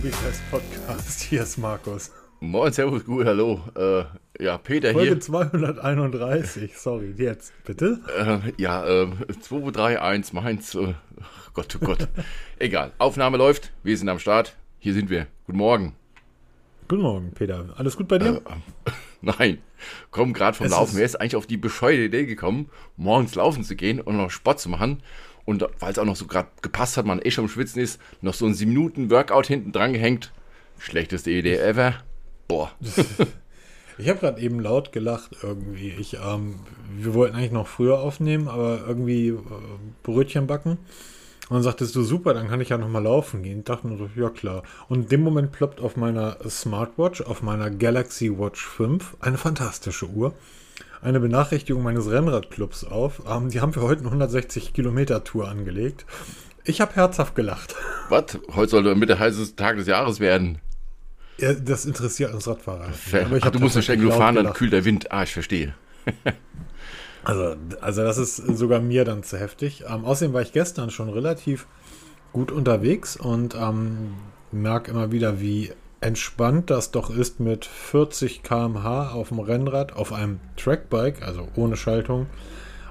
Mobitest Podcast. Hier ist Markus. Moin, Servus, gut, hallo. Äh, ja, Peter Folge hier. 231. Sorry, jetzt bitte. Äh, ja, äh, 2, 3, 1, meins. Äh, Gott, oh Gott. Egal, Aufnahme läuft. Wir sind am Start. Hier sind wir. Guten Morgen. Guten Morgen, Peter. Alles gut bei dir? Äh, nein, komm gerade vom Es Laufen. Wer ist eigentlich auf die bescheuerte Idee gekommen, morgens laufen zu gehen und noch Sport zu machen? Und weil es auch noch so gerade gepasst hat, man eh schon am Schwitzen ist, noch so ein 7 Minuten Workout hinten dran gehängt. Schlechteste Idee ever. Boah. Ich habe gerade eben laut gelacht irgendwie. Ich, ähm, wir wollten eigentlich noch früher aufnehmen, aber irgendwie äh, Brötchen backen. Und dann sagtest du, super, dann kann ich ja noch mal laufen gehen. Ich dachte mir so, ja klar. Und in dem Moment ploppt auf meiner Smartwatch, auf meiner Galaxy Watch 5, eine fantastische Uhr, eine Benachrichtigung meines Rennradclubs auf. Ähm, die haben für heute eine 160 Kilometer Tour angelegt. Ich habe herzhaft gelacht. Was? Heute soll der heißeste Tag des Jahres werden. Ja, das interessiert uns Radfahrer. Aber ich Ach, du musst genug laut fahren, dann kühlt der Wind. Ah, ich verstehe. Also, also das ist sogar mir dann zu heftig. Ähm, außerdem war ich gestern schon relativ gut unterwegs und ähm, merke immer wieder, wie entspannt das doch ist, mit 40 km/h auf dem Rennrad, auf einem Trackbike, also ohne Schaltung,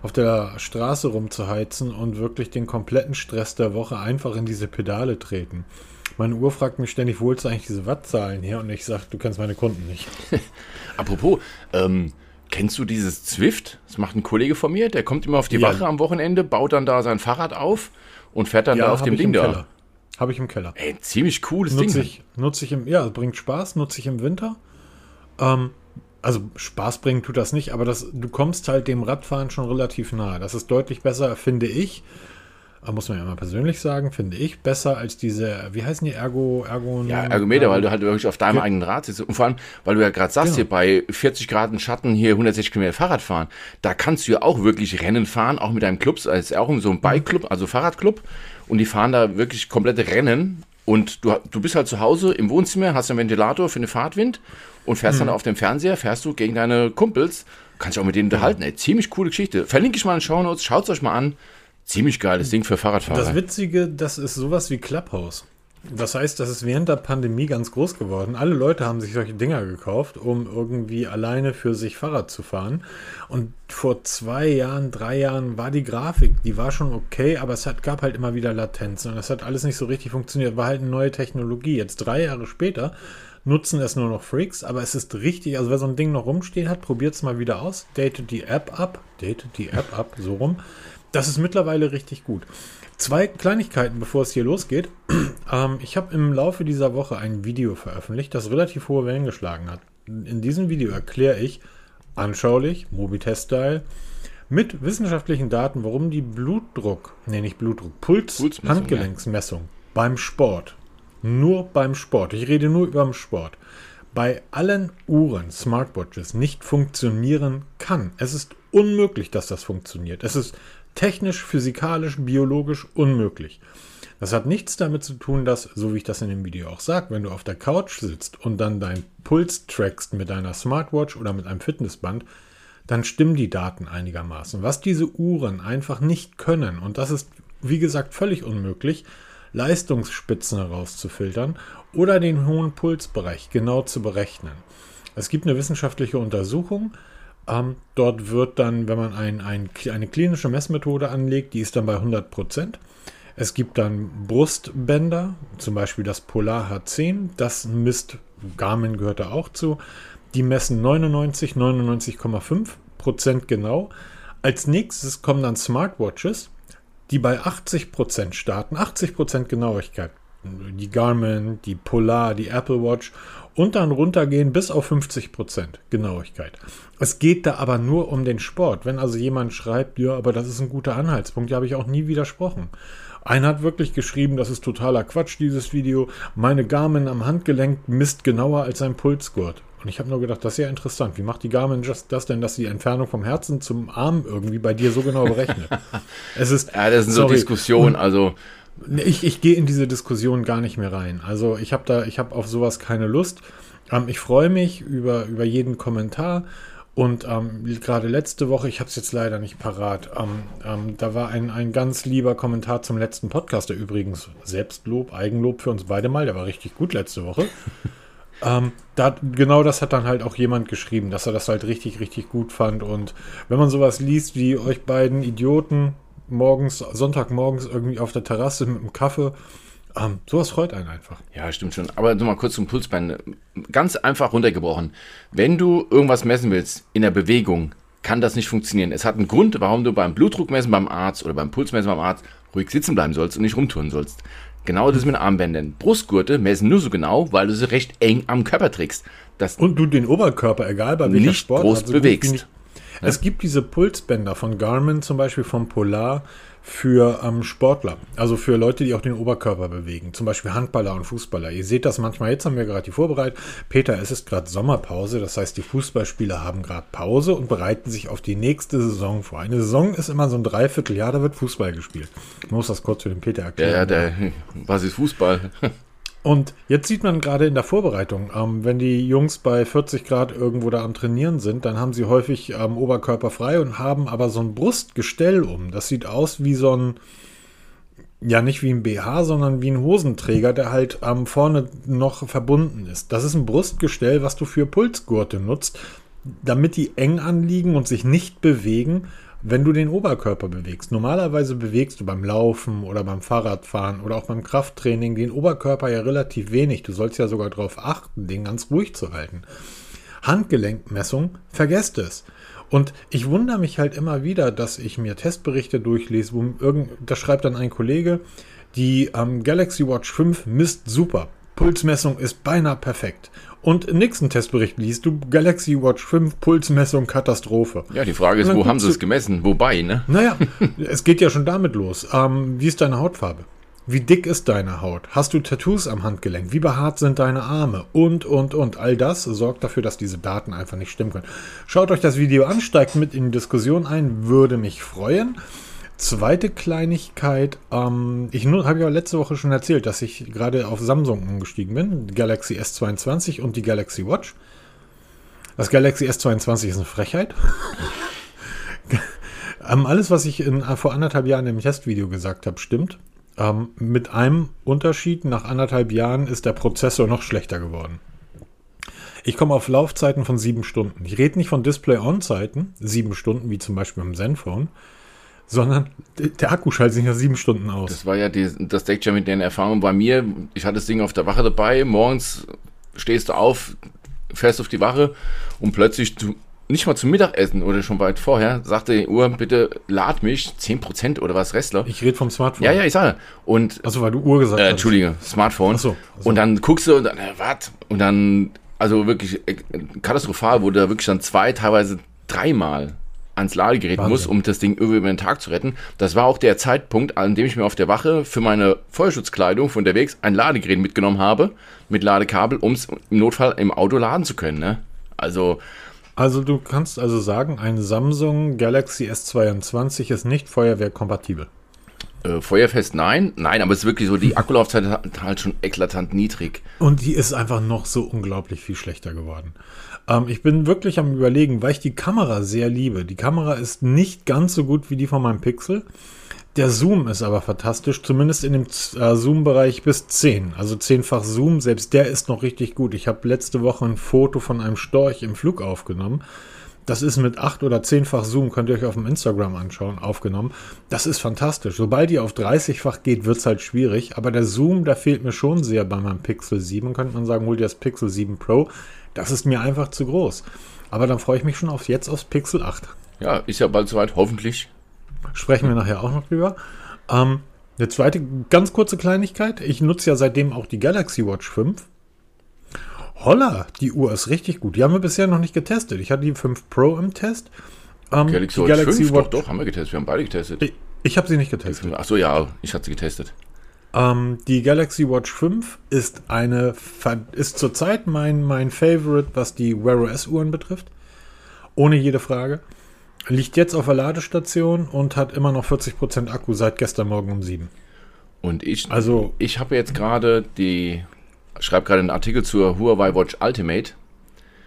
auf der Straße rumzuheizen und wirklich den kompletten Stress der Woche einfach in diese Pedale treten. Meine Uhr fragt mich ständig, wo holst du eigentlich diese Wattzahlen her? Und ich sage, du kennst meine Kunden nicht. Apropos, ähm, kennst du dieses Zwift? Das macht ein Kollege von mir, der kommt immer auf die Ja. Wache am Wochenende, baut dann da sein Fahrrad auf und fährt dann da auf dem Ding da. Habe ich im Keller. Ey, ziemlich cooles Ding. Nutze ich, nutze ich im, ja, es bringt Spaß, nutze ich im Winter. Ähm, also Spaß bringen tut das nicht, aber das, du kommst halt dem Radfahren schon relativ nahe. Das ist deutlich besser, finde ich. Muss man ja mal persönlich sagen, finde ich besser als diese, wie heißen die Ergo, Ergo? Ja, Ergometer, weil du halt wirklich auf deinem eigenen Rad sitzt. Und vor allem, weil du ja gerade sagst, Genau. hier bei 40 Grad in Schatten hier 160 Kilometer Fahrrad fahren, da kannst du ja auch wirklich Rennen fahren, auch mit deinem Club, als auch so ein Bike-Club, also Fahrradclub. Und die fahren da wirklich komplette Rennen. Und du, du bist halt zu Hause im Wohnzimmer, hast einen Ventilator für den Fahrtwind und fährst Mhm. dann auf dem Fernseher, fährst du gegen deine Kumpels, kannst dich auch mit denen unterhalten. Ey, ziemlich coole Geschichte. Verlinke ich mal in den Shownotes, schaut es euch mal an. Ziemlich geiles Ding für Fahrradfahrer. Das Witzige, das ist sowas wie Clubhouse. Das heißt, das ist während der Pandemie ganz groß geworden. Alle Leute haben sich solche Dinger gekauft, um irgendwie alleine für sich Fahrrad zu fahren. Und vor zwei Jahren, drei Jahren war die Grafik, die war schon okay, aber es hat, gab halt immer wieder Latenzen und es hat alles nicht so richtig funktioniert. War halt eine neue Technologie. Jetzt drei Jahre später nutzen es nur noch Freaks, aber es ist richtig, also wer so ein Ding noch rumstehen hat, probiert es mal wieder aus. Datet die App ab, datet die App ab, so rum. Das ist mittlerweile richtig gut. Zwei Kleinigkeiten, bevor es hier losgeht. ähm, ich habe im Laufe dieser Woche ein Video veröffentlicht, das relativ hohe Wellen geschlagen hat. In diesem Video erkläre ich anschaulich, Mobitest-Style, mit wissenschaftlichen Daten, warum die Blutdruck, nee, nicht Blutdruck, Puls, Pulsmessung, Handgelenksmessung beim Sport, nur beim Sport, ich rede nur über den Sport, bei allen Uhren, Smartwatches nicht funktionieren kann. Es ist unmöglich, dass das funktioniert. Es ist technisch, physikalisch, biologisch unmöglich. Das hat nichts damit zu tun, dass, so wie ich das in dem Video auch sage, wenn du auf der Couch sitzt und dann deinen Puls trackst mit deiner Smartwatch oder mit einem Fitnessband, dann stimmen die Daten einigermaßen. Was diese Uhren einfach nicht können, und das ist, wie gesagt, völlig unmöglich, Leistungsspitzen herauszufiltern oder den hohen Pulsbereich genau zu berechnen. Es gibt eine wissenschaftliche Untersuchung. Ähm, dort wird dann, wenn man ein, ein, eine klinische Messmethode anlegt, die ist dann bei 100 Prozent. Es gibt dann Brustbänder, zum Beispiel das Polar H10. Das misst, Garmin gehört da auch zu. Die messen 99, 99,5 Prozent genau. Als nächstes kommen dann Smartwatches, die bei 80 Prozent starten. 80 Prozent Genauigkeit. Die Garmin, die Polar, die Apple Watch und dann runtergehen bis auf 50 Prozent Genauigkeit. Es geht da aber nur um den Sport. Wenn also jemand schreibt, ja, aber das ist ein guter Anhaltspunkt, ja, habe ich auch nie widersprochen. Einer hat wirklich geschrieben, das ist totaler Quatsch, dieses Video. Meine Garmin am Handgelenk misst genauer als ein Pulsgurt. Und ich habe nur gedacht, das ist ja interessant. Wie macht die Garmin just das denn, dass die Entfernung vom Herzen zum Arm irgendwie bei dir so genau berechnet? es ist. ja, das sind so sorry. Diskussionen, also Nee, Ich, ich gehe in diese Diskussion gar nicht mehr rein. Also ich habe da, ich habe auf sowas keine Lust. Ähm, ich freue mich über, über jeden Kommentar Und ähm, gerade letzte Woche, ich habe es jetzt leider nicht parat, ähm, ähm, da war ein, ein ganz lieber Kommentar zum letzten Podcast, der übrigens Selbstlob, Eigenlob für uns beide mal, der war richtig gut letzte Woche. ähm, da, genau das hat dann halt auch jemand geschrieben, dass er das halt richtig, richtig gut fand. Und wenn man sowas liest wie euch beiden Idioten morgens, Sonntagmorgens irgendwie auf der Terrasse mit einem Kaffee, ähm, sowas freut einen einfach. Ja, stimmt schon. Aber nochmal kurz zum Pulsbein. Ganz einfach runtergebrochen. Wenn du irgendwas messen willst in der Bewegung, kann das nicht funktionieren. Es hat einen Grund, warum du beim Blutdruckmessen beim Arzt oder beim Pulsmessen beim Arzt ruhig sitzen bleiben sollst und nicht rumtouren sollst. Genau das mit Armbändern. Brustgurte messen nur so genau, weil du sie recht eng am Körper trägst. Das und du den Oberkörper, egal bei welcher nicht Sport, groß also bewegst. Es gibt diese Pulsbänder von Garmin, zum Beispiel vom Polar, für ähm, Sportler, also für Leute, die auch den Oberkörper bewegen, zum Beispiel Handballer und Fußballer. Ihr seht das manchmal, jetzt haben wir gerade die vorbereitet. Peter, es ist gerade Sommerpause, das heißt, die Fußballspieler haben gerade Pause und bereiten sich auf die nächste Saison vor. Eine Saison ist immer so ein Dreivierteljahr, da wird Fußball gespielt. Ich muss das kurz für den Peter erklären. Ja, der, was ist Fußball? Und jetzt sieht man gerade in der Vorbereitung, ähm, wenn die Jungs bei 40 Grad irgendwo da am Trainieren sind, dann haben sie häufig ähm, Oberkörper frei und haben aber so ein Brustgestell um. Das sieht aus wie so ein, ja nicht wie ein BH, sondern wie ein Hosenträger, der halt ähm, vorne noch verbunden ist. Das ist ein Brustgestell, was du für Pulsgurte nutzt, damit die eng anliegen und sich nicht bewegen wenn du den Oberkörper bewegst. Normalerweise bewegst du beim Laufen oder beim Fahrradfahren oder auch beim Krafttraining den Oberkörper ja relativ wenig. Du sollst ja sogar darauf achten, den ganz ruhig zu halten. Handgelenkmessung, vergesst es. Und ich wundere mich halt immer wieder, dass ich mir Testberichte durchlese, wo irgend, da schreibt dann ein Kollege, die ähm, Galaxy Watch 5 misst super. Pulsmessung ist beinahe perfekt. Und im nächsten Testbericht liest du Galaxy Watch 5 Pulsmessung Katastrophe. Ja, die Frage ist, wo haben sie es gemessen? Wobei, ne? Naja, es geht ja schon damit los. Ähm, wie ist deine Hautfarbe? Wie dick ist deine Haut? Hast du Tattoos am Handgelenk? Wie behaart sind deine Arme? Und, und, und. All das sorgt dafür, dass diese Daten einfach nicht stimmen können. Schaut euch das Video an, steigt mit in die Diskussion ein, würde mich freuen. Zweite Kleinigkeit, ähm, ich habe ja letzte Woche schon erzählt, dass ich gerade auf Samsung umgestiegen bin, die Galaxy S22 und die Galaxy Watch. Das Galaxy S22 ist eine Frechheit. ähm, alles, was ich in, vor anderthalb Jahren im Testvideo gesagt habe, stimmt. Ähm, mit einem Unterschied, nach anderthalb Jahren ist der Prozessor noch schlechter geworden. Ich komme auf Laufzeiten von sieben Stunden. Ich rede nicht von Display-On-Zeiten, sieben Stunden, wie zum Beispiel im Zenfone, sondern der Akku schaltet sich nach sieben Stunden aus. Das war ja die, das deckt ja mit den Erfahrungen bei mir. Ich hatte das Ding auf der Wache dabei. Morgens stehst du auf, fährst auf die Wache und plötzlich du, nicht mal zum Mittagessen oder schon weit vorher sagte die Uhr, bitte lad mich 10% oder was Restler. Ich rede vom Smartphone. Ja, ja, ich sage. Und also weil du Uhr gesagt äh, hast. Entschuldige, Smartphone. Ach so, ach so. Und dann guckst du und dann, äh, was? Und dann also wirklich äh, katastrophal, wurde da wirklich dann zwei, teilweise dreimal ans Ladegerät Wahnsinn. muss, um das Ding über den Tag zu retten. Das war auch der Zeitpunkt, an dem ich mir auf der Wache für meine Feuerschutzkleidung von unterwegs ein Ladegerät mitgenommen habe, mit Ladekabel, um es im Notfall im Auto laden zu können. Ne? Also. Also du kannst also sagen, ein Samsung Galaxy S22 ist nicht feuerwehrkompatibel. Äh, feuerfest nein, nein, aber es ist wirklich so, die Akkulaufzeit hat halt schon eklatant niedrig. Und die ist einfach noch so unglaublich viel schlechter geworden. Ähm, ich bin wirklich am überlegen, weil ich die Kamera sehr liebe. Die Kamera ist nicht ganz so gut wie die von meinem Pixel. Der Zoom ist aber fantastisch, zumindest in dem äh, Zoom-Bereich bis 10. Also zehnfach Zoom, selbst der ist noch richtig gut. Ich habe letzte Woche ein Foto von einem Storch im Flug aufgenommen. Das ist mit 8 oder 10-fach Zoom, könnt ihr euch auf dem Instagram anschauen, aufgenommen. Das ist fantastisch. Sobald ihr auf 30-fach geht, wird es halt schwierig. Aber der Zoom, der fehlt mir schon sehr bei meinem Pixel 7. Könnte man sagen, hol dir das Pixel 7 Pro. Das ist mir einfach zu groß. Aber dann freue ich mich schon auf jetzt aufs Pixel 8. Ja, ist ja bald soweit, hoffentlich. Sprechen wir nachher auch noch drüber. Ähm, eine zweite ganz kurze Kleinigkeit. Ich nutze ja seitdem auch die Galaxy Watch 5. Holla, die Uhr ist richtig gut. Die haben wir bisher noch nicht getestet. Ich hatte die 5 Pro im Test. Ähm, Galaxy, Watch Galaxy 5, Watch, doch, doch, haben wir getestet. Wir haben beide getestet. Ich, ich habe sie nicht getestet. Achso, ja, ich hatte sie getestet. Ähm, die Galaxy Watch 5 ist eine ist zurzeit mein, mein Favorite, was die Wear OS Uhren betrifft. Ohne jede Frage. Liegt jetzt auf der Ladestation und hat immer noch 40% Akku seit gestern Morgen um 7. Und ich, also, ich habe jetzt gerade die, schreibe gerade einen Artikel zur Huawei Watch Ultimate.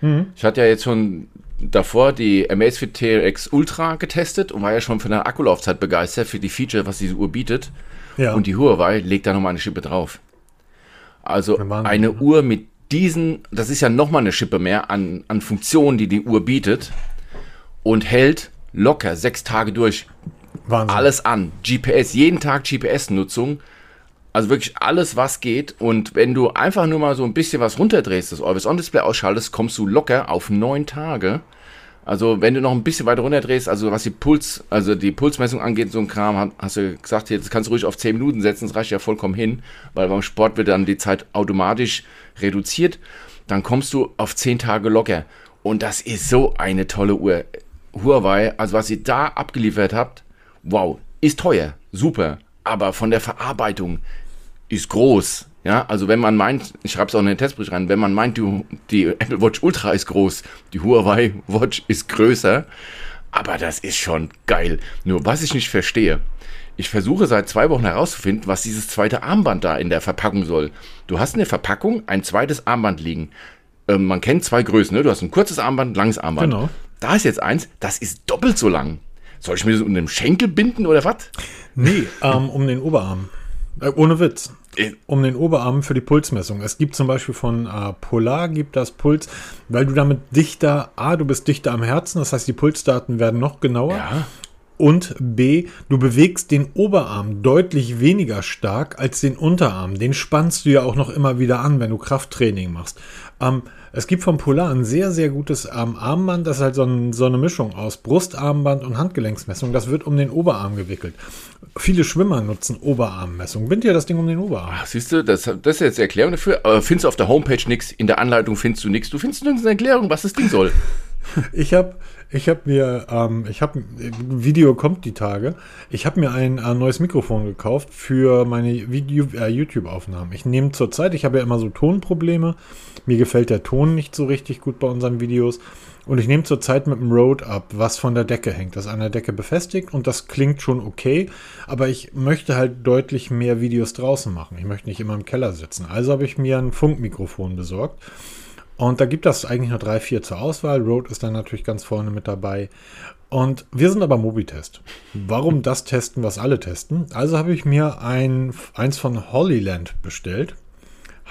Mhm. Ich hatte ja jetzt schon davor die Amazfit TRX Ultra getestet und war ja schon von der Akkulaufzeit begeistert für die Feature, was diese Uhr bietet. Ja. Und die Huawei legt da nochmal eine Schippe drauf. Also Wahnsinn, eine ne? Uhr mit diesen, das ist ja nochmal eine Schippe mehr an, an Funktionen, die die Uhr bietet und hält locker sechs Tage durch. Wahnsinn. Alles an. GPS, jeden Tag GPS-Nutzung. Also wirklich alles, was geht. Und wenn du einfach nur mal so ein bisschen was runterdrehst, das Always-On-Display ausschaltest, kommst du locker auf neun Tage. Also wenn du noch ein bisschen weiter runterdrehst, also was die Puls, also die Pulsmessung angeht, so ein Kram, ha- hast du gesagt, jetzt kannst du ruhig auf 10 Minuten setzen, das reicht ja vollkommen hin, weil beim Sport wird dann die Zeit automatisch reduziert. Dann kommst du auf 10 Tage locker. Und das ist so eine tolle Uhr. Huawei, also was ihr da abgeliefert habt, wow, ist teuer, super, aber von der Verarbeitung ist groß. Ja, also wenn man meint, ich schreibe es auch in den Testbericht rein, wenn man meint, die, die Apple Watch Ultra ist groß, die Huawei Watch ist größer, aber das ist schon geil. Nur was ich nicht verstehe, ich versuche seit zwei Wochen herauszufinden, was dieses zweite Armband da in der Verpackung soll. Du hast in der Verpackung ein zweites Armband liegen. Ähm, man kennt zwei Größen, ne? Du hast ein kurzes Armband, ein langes Armband. Genau. Da ist jetzt eins, das ist doppelt so lang. Soll ich mir das unter dem Schenkel binden oder was? Nee, ähm, um den Oberarm. Äh, ohne Witz. Um den Oberarm für die Pulsmessung. Es gibt zum Beispiel von äh, Polar gibt das Puls, weil du damit dichter, A, du bist dichter am Herzen, das heißt, die Pulsdaten werden noch genauer. Ja. Und B, du bewegst den Oberarm deutlich weniger stark als den Unterarm. Den spannst du ja auch noch immer wieder an, wenn du Krafttraining machst. Ähm, es gibt von Polar ein sehr, sehr gutes ähm, Armband. Das ist halt so, ein, so eine Mischung aus Brustarmband und Handgelenksmessung. Das wird um den Oberarm gewickelt. Viele Schwimmer nutzen Oberarmmessung. Bind dir das Ding um den Oberarm. Ach, siehst du, das, das ist jetzt die Erklärung dafür. Aber findest du auf der Homepage nichts, in der Anleitung findest du nichts. Du findest nirgends eine Erklärung, was das Ding soll. Ich habe ich hab mir, ähm, ich habe, Video kommt die Tage, ich habe mir ein äh, neues Mikrofon gekauft für meine äh, YouTube-Aufnahmen. Ich nehme zurzeit, ich habe ja immer so Tonprobleme, mir gefällt der Ton nicht so richtig gut bei unseren Videos und ich nehme zurzeit mit dem Rode ab, was von der Decke hängt. Das an der Decke befestigt und das klingt schon okay, aber ich möchte halt deutlich mehr Videos draußen machen. Ich möchte nicht immer im Keller sitzen. Also habe ich mir ein Funkmikrofon besorgt. Und da gibt es eigentlich nur drei, vier zur Auswahl. Rode ist dann natürlich ganz vorne mit dabei. Und wir sind aber Mobitest. Warum das testen, was alle testen? Also habe ich mir ein, eins von Hollyland bestellt.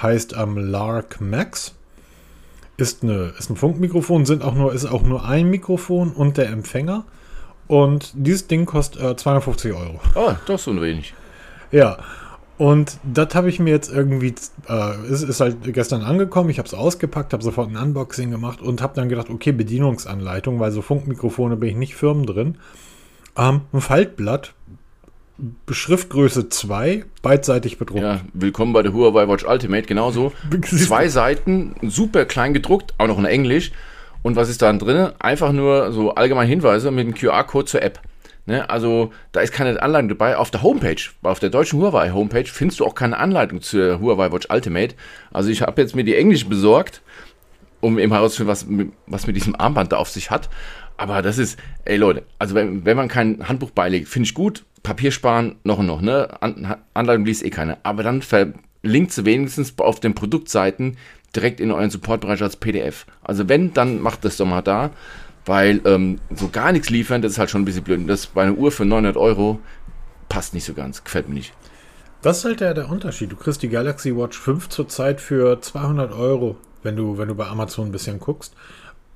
Heißt ähm, Lark Max. Ist, eine, ist ein Funkmikrofon, sind auch nur, ist auch nur ein Mikrofon und der Empfänger. Und dieses Ding kostet äh, 250 Euro. Oh, doch so ein wenig. Ja, und das habe ich mir jetzt irgendwie, äh, ist, ist halt gestern angekommen, ich habe es ausgepackt, habe sofort ein Unboxing gemacht und habe dann gedacht, okay, Bedienungsanleitung, weil so Funkmikrofone bin ich nicht firm drin. Ähm, ein Faltblatt, Schriftgröße 2, beidseitig bedruckt. Ja, willkommen bei der Huawei Watch Ultimate, genauso. Zwei Seiten, super klein gedruckt, auch noch in Englisch. Und was ist da drin? Einfach nur so allgemeine Hinweise mit dem QR-Code zur App. Ne, also da ist keine Anleitung dabei. Auf der Homepage, auf der deutschen Huawei Homepage, findest du auch keine Anleitung zur Huawei Watch Ultimate. Also ich habe jetzt mir die Englisch besorgt, um eben herauszufinden, was, mit- was mit diesem Armband da auf sich hat. Aber das ist, ey Leute, also wenn, wenn man kein Handbuch beilegt, finde ich gut. Papier sparen, noch und noch, ne? An, Anleitung liest eh keine. Aber dann verlinkt sie wenigstens auf den Produktseiten direkt in euren Supportbereich als PDF. Also wenn, dann macht das doch mal da. Weil ähm, so gar nichts liefern, das ist halt schon ein bisschen blöd. Das bei einer Uhr für 900 Euro passt nicht so ganz. Gefällt mir nicht. Das ist halt der, der Unterschied. Du kriegst die Galaxy Watch 5 zurzeit für 200 Euro, wenn du, wenn du bei Amazon ein bisschen guckst.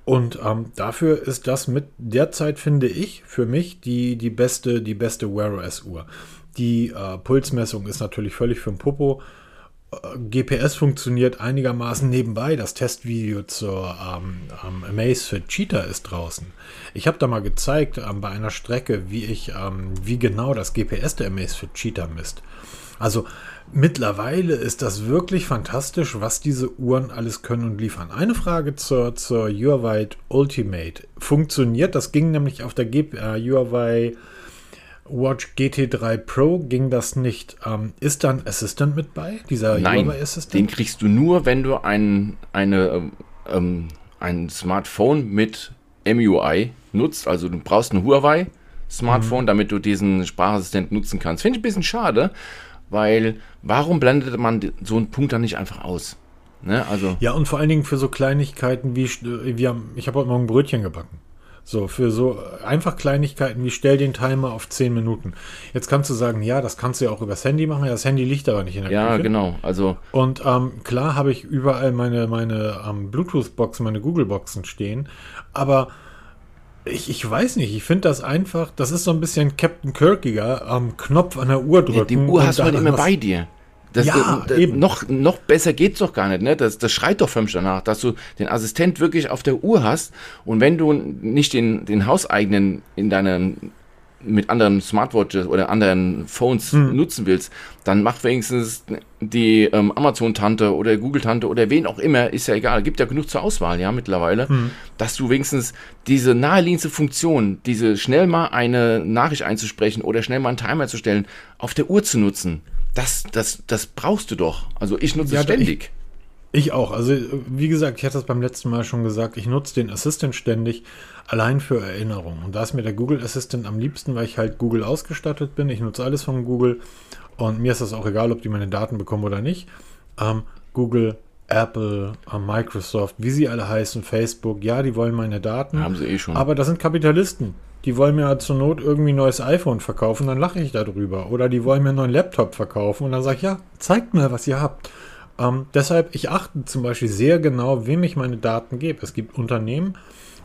Und ähm, dafür ist das mit derzeit, finde ich, für mich die, die beste, die beste Wear OS Uhr. Die äh, Pulsmessung ist natürlich völlig für den Popo. GPS funktioniert einigermaßen nebenbei. Das Testvideo zur ähm, ähm, Amazfit Cheetah ist draußen. Ich habe da mal gezeigt ähm, bei einer Strecke, wie ich, ähm, wie genau das GPS der Amazfit Cheetah misst. Also mittlerweile ist das wirklich fantastisch, was diese Uhren alles können und liefern. Eine Frage zur, zur Huawei Ultimate. Funktioniert, das ging nämlich auf der G äh, Huawei Watch GT3 Pro, ging das nicht. Ähm, ist da ein Assistant mit bei? Dieser Nein, Huawei den Assistant? kriegst du nur, wenn du ein, eine, ähm, ähm, ein Smartphone mit MUI nutzt. Also du brauchst ein Huawei Smartphone, Mhm. damit du diesen Sprachassistent nutzen kannst. Finde ich ein bisschen schade, weil warum blendet man so einen Punkt dann nicht einfach aus? Ne? Also, Ja, und vor allen Dingen für so Kleinigkeiten wie, wir haben, ich habe heute Morgen Brötchen gebacken. So, für so einfach Kleinigkeiten wie stell den Timer auf 10 Minuten. Jetzt kannst du sagen, ja, das kannst du ja auch übers Handy machen. Ja, das Handy liegt aber nicht in der ja, Küche. genau. Also, Und ähm, klar habe ich überall meine, meine ähm, Bluetooth-Boxen, meine Google-Boxen stehen, aber ich, ich weiß nicht, ich finde das einfach, das ist so ein bisschen Captain Kirkiger am Knopf an der Uhr drücken. ja, die Uhr hast du halt immer bei dir. Das, Ja, das, eben. Noch, noch besser geht's doch gar nicht, ne? Das, das schreit doch förmlich danach, dass du den Assistent wirklich auf der Uhr hast und wenn du nicht den, den hauseigenen in deinen mit anderen Smartwatches oder anderen Phones Hm. nutzen willst, dann mach wenigstens die ähm, Amazon-Tante oder Google-Tante oder wen auch immer, ist ja egal, gibt ja genug zur Auswahl, ja, mittlerweile, Hm. dass du wenigstens diese naheliegendste Funktion, diese schnell mal eine Nachricht einzusprechen oder schnell mal einen Timer zu stellen, auf der Uhr zu nutzen. Das, das, das brauchst du doch. Also ich nutze Ja, es ständig. Ich auch. Also, wie gesagt, ich hatte das beim letzten Mal schon gesagt, ich nutze den Assistant ständig allein für Erinnerungen. Und da ist mir der Google Assistant am liebsten, weil ich halt Google ausgestattet bin. Ich nutze alles von Google und mir ist das auch egal, ob die meine Daten bekommen oder nicht. Ähm, Google, Apple, ähm, Microsoft, wie sie alle heißen, Facebook, ja, die wollen meine Daten. Haben sie eh schon. Aber das sind Kapitalisten. Die wollen mir zur Not irgendwie ein neues iPhone verkaufen, dann lache ich darüber. Oder die wollen mir einen neuen Laptop verkaufen und dann sage ich, ja, zeigt mir, was ihr habt. Ähm, deshalb, ich achte zum Beispiel sehr genau, wem ich meine Daten gebe. Es gibt Unternehmen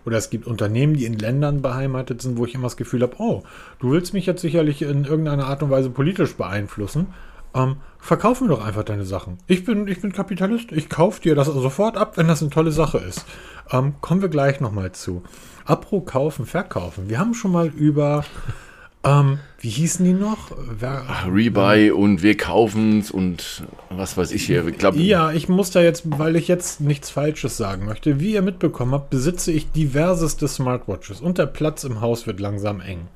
oder es gibt Unternehmen, die in Ländern beheimatet sind, wo ich immer das Gefühl habe, oh, du willst mich jetzt sicherlich in irgendeiner Art und Weise politisch beeinflussen. Ähm, verkauf mir doch einfach deine Sachen. Ich bin, ich bin Kapitalist. Ich kaufe dir das sofort ab, wenn das eine tolle Sache ist. Ähm, kommen wir gleich nochmal zu. Apro kaufen, verkaufen. Wir haben schon mal über, ähm, wie hießen die noch? Wer, Rebuy und wir kaufen's und was weiß ich hier. Ich glaub, Ja, ich muss da jetzt, weil ich jetzt nichts Falsches sagen möchte. Wie ihr mitbekommen habt, besitze ich diverseste Smartwatches und der Platz im Haus wird langsam eng.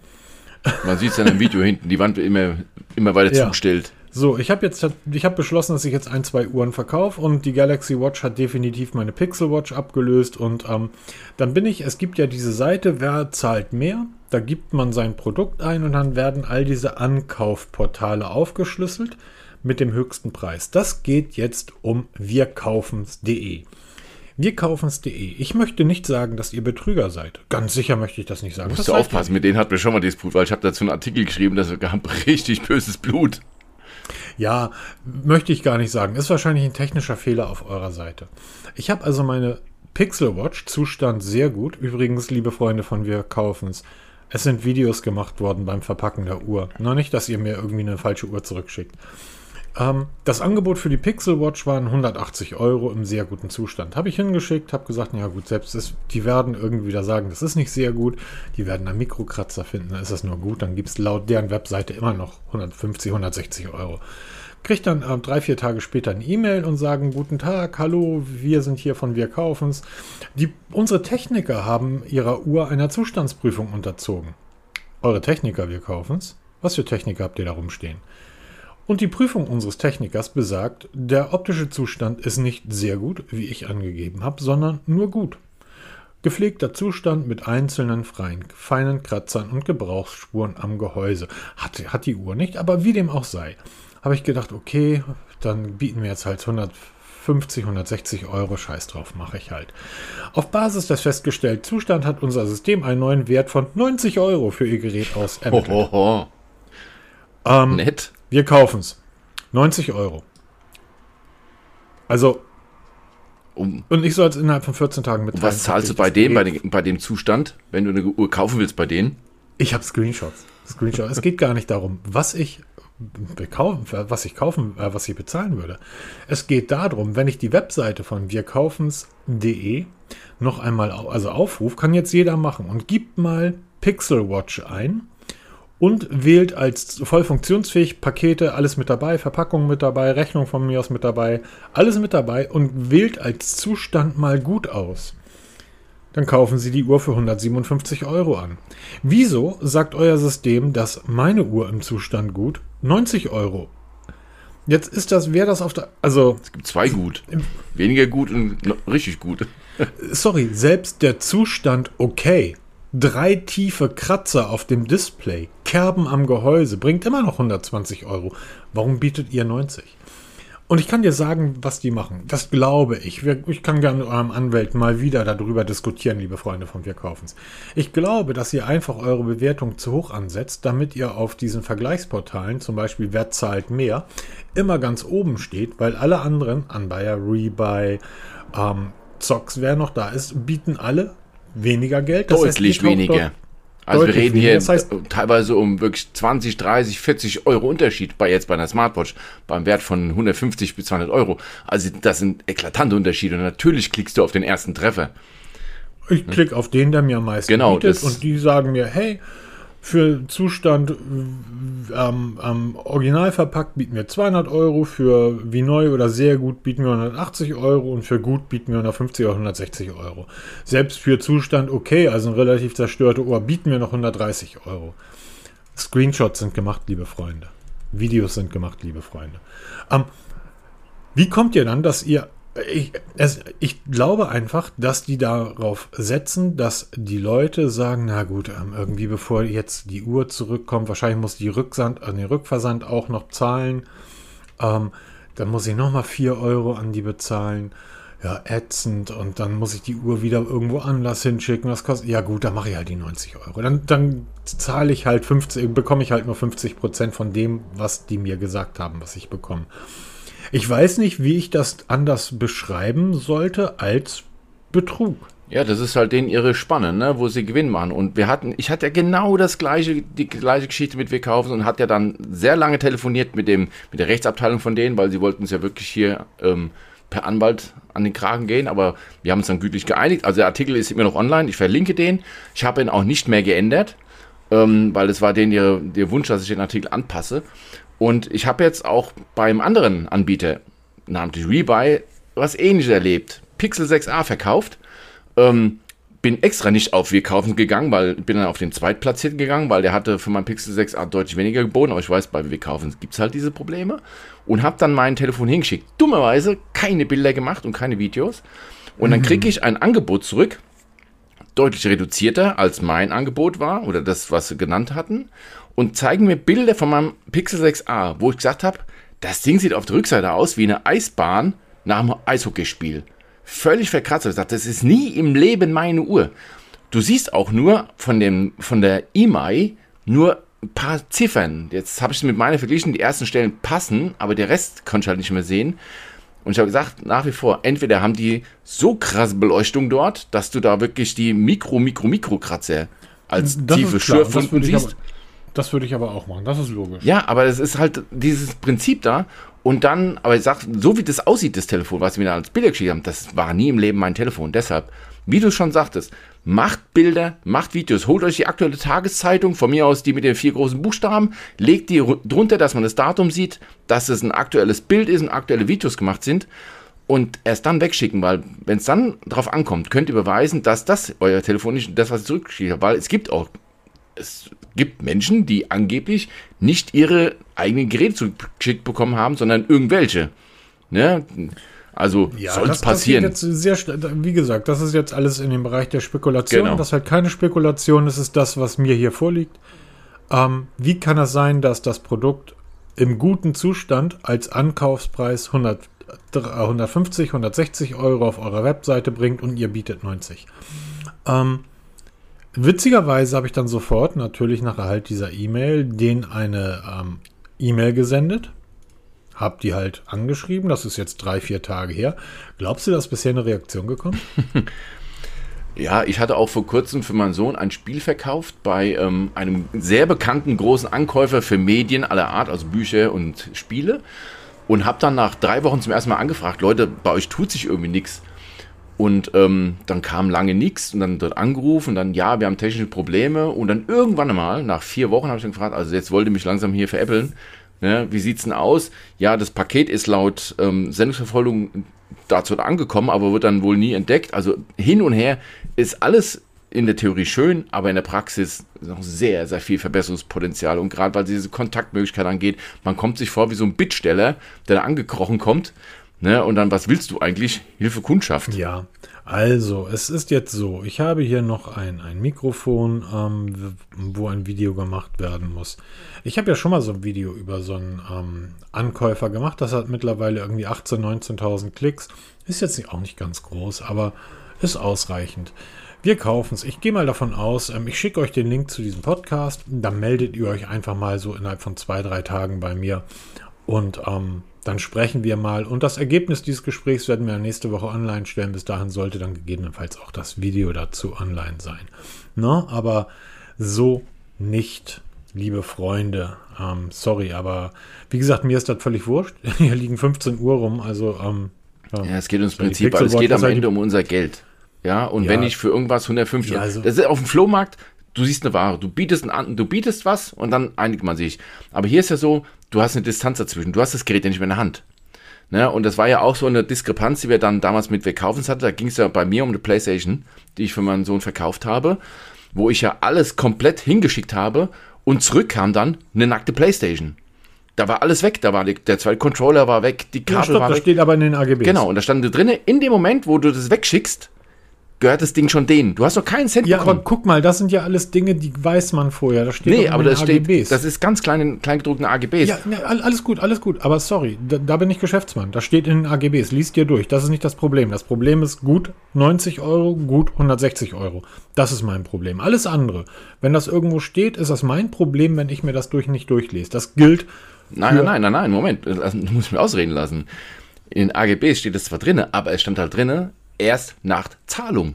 Man sieht es ja im Video hinten, die Wand wird immer, immer weiter Ja. zugestellt. So, ich habe jetzt, ich habe beschlossen, dass ich jetzt ein, zwei Uhren verkaufe und die Galaxy Watch hat definitiv meine Pixel Watch abgelöst und ähm, dann bin ich, es gibt ja diese Seite, wer zahlt mehr? Da gibt man sein Produkt ein und dann werden all diese Ankaufportale aufgeschlüsselt mit dem höchsten Preis. Das geht jetzt um wirkaufens.de. Wirkaufens.de. Ich möchte nicht sagen, dass ihr Betrüger seid. Ganz sicher möchte ich das nicht sagen. Musst Das du aufpassen, mit denen hatten wir schon mal Disput, weil ich habe dazu einen Artikel geschrieben, dass wir haben richtig böses Blut. Ja, möchte ich gar nicht sagen. Ist wahrscheinlich ein technischer Fehler auf eurer Seite. Ich habe also meine Pixel Watch, Zustand sehr gut. Übrigens, liebe Freunde von Wir kaufen's. Es sind Videos gemacht worden beim Verpacken der Uhr. Noch nicht, dass ihr mir irgendwie eine falsche Uhr zurückschickt. Ähm, das Angebot für die Pixel Watch waren 180 Euro im sehr guten Zustand. Habe ich hingeschickt, habe gesagt, ja gut, selbst ist, die werden irgendwie wieder sagen, das ist nicht sehr gut. Die werden einen Mikrokratzer finden, dann ist das nur gut. Dann gibt es laut deren Webseite immer noch 150, 160 Euro. Kriegt dann äh, drei, vier Tage später eine E-Mail und sagen, guten Tag, hallo, wir sind hier von Wir kaufen's. Die, unsere Techniker haben ihrer Uhr einer Zustandsprüfung unterzogen. Eure Techniker, wir kaufen's. Was für Techniker habt ihr da rumstehen? Und die Prüfung unseres Technikers besagt, der optische Zustand ist nicht sehr gut, wie ich angegeben habe, sondern nur gut. Gepflegter Zustand mit einzelnen freien, feinen Kratzern und Gebrauchsspuren am Gehäuse. Hat, hat die Uhr nicht, aber wie dem auch sei. Habe ich gedacht, okay, dann bieten wir jetzt halt 150, 160 Euro, scheiß drauf, mache ich halt. Auf Basis des festgestellten Zustand hat unser System einen neuen Wert von 90 Euro für ihr Gerät aus ho. Ähm, Nett. Wir kaufen's. 90 Euro. Also, Um, und ich soll es innerhalb von 14 Tagen mitteilen. was zahlst du bei dem, bei, dem, bei dem Zustand, wenn du eine Uhr kaufen willst bei denen? Ich habe Screenshots. Screenshots. es geht gar nicht darum, was ich bekaufen, was ich kaufen, äh, was ich bezahlen würde. Es geht darum, wenn ich die Webseite von wirkaufens.de noch einmal, au- also aufrufe, kann jetzt jeder machen und gibt mal Pixel Watch ein und wählt als voll funktionsfähig Pakete, alles mit dabei, Verpackung mit dabei, Rechnung von mir aus mit dabei, alles mit dabei und wählt als Zustand mal gut aus. Dann kaufen Sie die Uhr für 157 Euro an. Wieso sagt euer System, dass meine Uhr im Zustand gut 90 Euro? Jetzt ist das, wäre das auf der, also, Es gibt zwei gut. Weniger gut und richtig gut. sorry, selbst der Zustand okay. Drei tiefe Kratzer auf dem Display, Kerben am Gehäuse, bringt immer noch 120 Euro. Warum bietet ihr 90? Und ich kann dir sagen, was die machen. Das glaube ich. Ich kann gerne mit eurem Anwalt mal wieder darüber diskutieren, liebe Freunde von Wir kaufen's. Ich glaube, dass ihr einfach eure Bewertung zu hoch ansetzt, damit ihr auf diesen Vergleichsportalen, zum Beispiel Wer zahlt mehr, immer ganz oben steht, weil alle anderen, Anbuyer, Rebuy, ähm, Zox, wer noch da ist, bieten alle weniger Geld. Das Deutlich heißt, weniger. Also wir reden hier das heißt, teilweise um wirklich 20, 30, 40 Euro Unterschied bei jetzt bei einer Smartwatch beim Wert von 150 bis 200 Euro. Also das sind eklatante Unterschiede und natürlich klickst du auf den ersten Treffer. Ich klicke auf den, der mir am meisten genau, bietet und die sagen mir, hey, für Zustand ähm, ähm, original verpackt bieten wir 200 Euro, für wie neu oder sehr gut bieten wir 180 Euro und für gut bieten wir 150 oder 160 Euro. Selbst für Zustand okay, also ein relativ zerstörte Ohr, bieten wir noch 130 Euro. Screenshots sind gemacht, liebe Freunde. Videos sind gemacht, liebe Freunde. Ähm, wie kommt ihr dann, dass ihr ich, es, ich glaube einfach, dass die darauf setzen, dass die Leute sagen, na gut, ähm, irgendwie bevor jetzt die Uhr zurückkommt, wahrscheinlich muss die Rücksand, äh, den Rückversand auch noch zahlen. Ähm, dann muss ich nochmal 4 Euro an die bezahlen. Ja, ätzend. Und dann muss ich die Uhr wieder irgendwo anders hinschicken. Das kostet, ja gut, dann mache ich halt die 90 Euro. Dann, dann zahle ich halt 50, bekomme ich halt nur 50 Prozent von dem, was die mir gesagt haben, was ich bekomme. Ich weiß nicht, wie ich das anders beschreiben sollte als Betrug. Ja, das ist halt denen ihre Spanne, ne, wo sie Gewinn machen. Und wir hatten, ich hatte ja genau das gleiche, die gleiche Geschichte mit Wir und hat ja dann sehr lange telefoniert mit dem, mit der Rechtsabteilung von denen, weil sie wollten es ja wirklich hier ähm, per Anwalt an den Kragen gehen, aber wir haben uns dann gütlich geeinigt. Also der Artikel ist immer noch online, ich verlinke den. Ich habe ihn auch nicht mehr geändert, ähm, weil es war denen ihr, ihr Wunsch, dass ich den Artikel anpasse. Und ich habe jetzt auch beim anderen Anbieter, namentlich Rebuy, was ähnliches erlebt. Pixel 6a verkauft. Ähm, bin extra nicht auf Wir kaufen gegangen, weil bin dann auf den Zweitplatzierten gegangen, weil der hatte für mein Pixel 6a deutlich weniger geboten, aber ich weiß, bei Wir kaufen gibt es halt diese Probleme. Und habe dann mein Telefon hingeschickt. Dummerweise keine Bilder gemacht und keine Videos. Und dann kriege ich ein Angebot zurück, deutlich reduzierter als mein Angebot war oder das, was sie genannt hatten und zeigen mir Bilder von meinem Pixel 6a, wo ich gesagt habe, das Ding sieht auf der Rückseite aus wie eine Eisbahn nach einem Eishockeyspiel. Völlig verkratzt. Ich sagte, das ist nie im Leben meine Uhr. Du siehst auch nur von, dem, von der EMI nur ein paar Ziffern. Jetzt habe ich es mit meiner verglichen, die ersten Stellen passen, aber der Rest konnte ich halt nicht mehr sehen. Und ich habe gesagt, nach wie vor, entweder haben die so krasse Beleuchtung dort, dass du da wirklich die Mikro, Mikro, Mikro-Kratzer als das tiefe Schürfwunden siehst. Das würde ich aber auch machen, das ist logisch. Ja, aber es ist halt dieses Prinzip da. Und dann, aber ich sag, so wie das aussieht, das Telefon, was wir da als Bilder geschickt haben, das war nie im Leben mein Telefon. Deshalb, wie du schon sagtest, macht Bilder, macht Videos, holt euch die aktuelle Tageszeitung, von mir aus die mit den vier großen Buchstaben, legt die drunter, dass man das Datum sieht, dass es ein aktuelles Bild ist und aktuelle Videos gemacht sind und erst dann wegschicken, weil wenn es dann darauf ankommt, könnt ihr beweisen, dass das euer Telefon nicht das, was ihr zurückgeschickt habt, weil es gibt auch es gibt Menschen, die angeblich nicht ihre eigenen Geräte zugeschickt bekommen haben, sondern irgendwelche. Ne? Also ja, soll es passieren. Sehr, wie gesagt, das ist jetzt alles in dem Bereich der Spekulation. Genau. Das ist halt keine Spekulation, das ist das, was mir hier vorliegt. Ähm, wie kann es sein, dass das Produkt im guten Zustand als Ankaufspreis 100, 150, 160 Euro auf eurer Webseite bringt und ihr bietet 90? Ähm, Witzigerweise habe ich dann sofort, natürlich nach Erhalt dieser E-Mail, den eine ähm, E-Mail gesendet. Hab die halt angeschrieben. Das ist jetzt drei, vier Tage her. Glaubst du, dass bisher eine Reaktion gekommen? Ja, ich hatte auch vor kurzem für meinen Sohn ein Spiel verkauft bei ähm, einem sehr bekannten großen Ankäufer für Medien aller Art, also Bücher und Spiele. Und habe dann nach drei Wochen zum ersten Mal angefragt, Leute, bei euch tut sich irgendwie nichts. Und ähm, dann kam lange nichts und dann dort angerufen und dann, ja, wir haben technische Probleme. Und dann irgendwann einmal, nach vier Wochen, habe ich dann gefragt, also jetzt wollte mich langsam hier veräppeln. Ne? Wie sieht's denn aus? Ja, das Paket ist laut ähm, Sendungsverfolgung dazu angekommen, aber wird dann wohl nie entdeckt. Also hin und her ist alles in der Theorie schön, aber in der Praxis noch sehr, sehr viel Verbesserungspotenzial. Und gerade weil diese Kontaktmöglichkeit angeht, man kommt sich vor wie so ein Bittsteller, der da angekrochen kommt Ne? Und dann, was willst du eigentlich? Hilfe Kundschaft. Ja, also, es ist jetzt so, ich habe hier noch ein, ein Mikrofon, ähm, wo ein Video gemacht werden muss. Ich habe ja schon mal so ein Video über so einen ähm, Ankäufer gemacht, das hat mittlerweile irgendwie 18.000, 19.000 Klicks. Ist jetzt auch nicht ganz groß, aber ist ausreichend. Wir kaufen es. Ich gehe mal davon aus, ähm, ich schicke euch den Link zu diesem Podcast. Dann meldet ihr euch einfach mal so innerhalb von zwei, drei Tagen bei mir. Und ähm, dann sprechen wir mal. Und das Ergebnis dieses Gesprächs werden wir nächste Woche online stellen. Bis dahin sollte dann gegebenenfalls auch das Video dazu online sein. Ne? Aber so nicht, liebe Freunde. Ähm, sorry, aber wie gesagt, mir ist das völlig wurscht. Hier liegen 15 Uhr rum. Also, ähm, ja, es geht ums Prinzip, es geht am Ende um unser Geld. Ja, und ja. wenn ich für irgendwas 150 ja, also das ist auf dem Flohmarkt, du siehst eine Ware, du bietest, ein, du bietest was und dann einigt man sich. Aber hier ist ja so, du hast eine Distanz dazwischen, du hast das Gerät ja nicht mehr in der Hand. Ne? Und das war ja auch so eine Diskrepanz, die wir dann damals mit Wir kaufen hatten. Da ging es ja bei mir um eine Playstation, die ich für meinen Sohn verkauft habe, wo ich ja alles komplett hingeschickt habe und zurück kam dann eine nackte Playstation. Da war alles weg, da war die, der zweite Controller war weg, die Kabel ja, stopp, war weg. Das steht aber in den AGBs. Genau, und da stand drin, in dem Moment, wo du das wegschickst, gehört das Ding schon denen. Du hast doch keinen Cent ja, bekommen. aber guck mal, das sind ja alles Dinge, die weiß man vorher. Das steht nee, aber das AGBs. steht, das ist ganz klein in kleingedruckten AGBs. Ja, ne, alles gut, alles gut. Aber sorry, da, da, bin ich Geschäftsmann. Das steht in den AGBs. Lies dir durch. Das ist nicht das Problem. Das Problem ist gut 90 Euro, gut 160 Euro. Das ist mein Problem. Alles andere, wenn das irgendwo steht, ist das mein Problem, wenn ich mir das durch nicht durchlese. Das gilt. Nein, nein, nein, nein, nein, Moment. Das muss ich mir ausreden lassen. In den AGBs steht es zwar drin, aber es stand halt drin, erst nach Zahlung.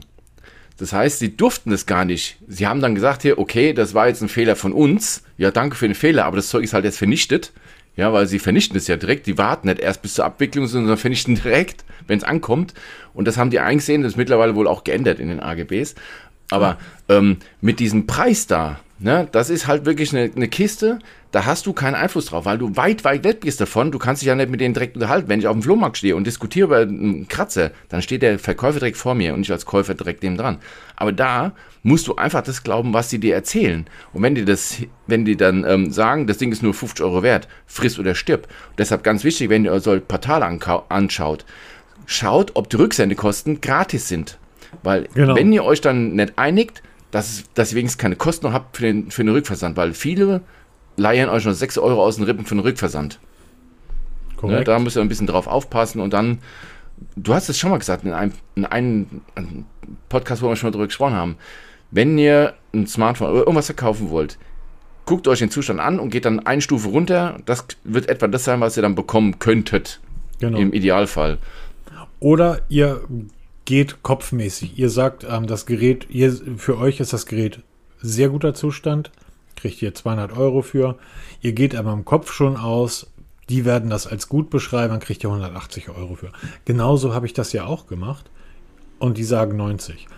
Das heißt, sie durften es gar nicht. Sie haben dann gesagt, hier, okay, das war jetzt ein Fehler von uns. Ja, danke für den Fehler, aber das Zeug ist halt jetzt vernichtet. Ja, weil sie vernichten es ja direkt. Die warten nicht erst bis zur Abwicklung, sondern vernichten direkt, wenn es ankommt. Und das haben die eingesehen. Das ist mittlerweile wohl auch geändert in den AGBs. Aber ähm, mit diesem Preis da, ne, das ist halt wirklich eine, eine Kiste, da hast du keinen Einfluss drauf, weil du weit, weit weg bist davon. Du kannst dich ja nicht mit denen direkt unterhalten. Wenn ich auf dem Flohmarkt stehe und diskutiere über einen Kratzer, dann steht der Verkäufer direkt vor mir und ich als Käufer direkt neben dran. Aber da musst du einfach das glauben, was sie dir erzählen. Und wenn die das, wenn die dann ähm, sagen, das Ding ist nur 50 Euro wert, friss oder stirb. Und deshalb ganz wichtig, wenn ihr euch so ein Portal anschaut, schaut, ob die Rücksendekosten gratis sind. Weil genau. wenn ihr euch dann nicht einigt, dass, dass ihr wenigstens keine Kosten noch habt für den, für den Rückversand, weil viele leihen euch noch 6 Euro aus den Rippen für den Rückversand. Ne, da müsst ihr ein bisschen drauf aufpassen und dann, du hast es schon mal gesagt, in einem, in einem Podcast, wo wir schon mal drüber gesprochen haben, wenn ihr ein Smartphone oder irgendwas verkaufen wollt, guckt euch den Zustand an und geht dann eine Stufe runter. Das wird etwa das sein, was ihr dann bekommen könntet. Genau. Im Idealfall. Oder ihr geht kopfmäßig. Ihr sagt, ähm, das Gerät, ihr, für euch ist das Gerät sehr guter Zustand, kriegt ihr 200 Euro für. Ihr geht aber im Kopf schon aus, die werden das als gut beschreiben, dann kriegt ihr 180 Euro für. Genauso habe ich das ja auch gemacht und die sagen 90.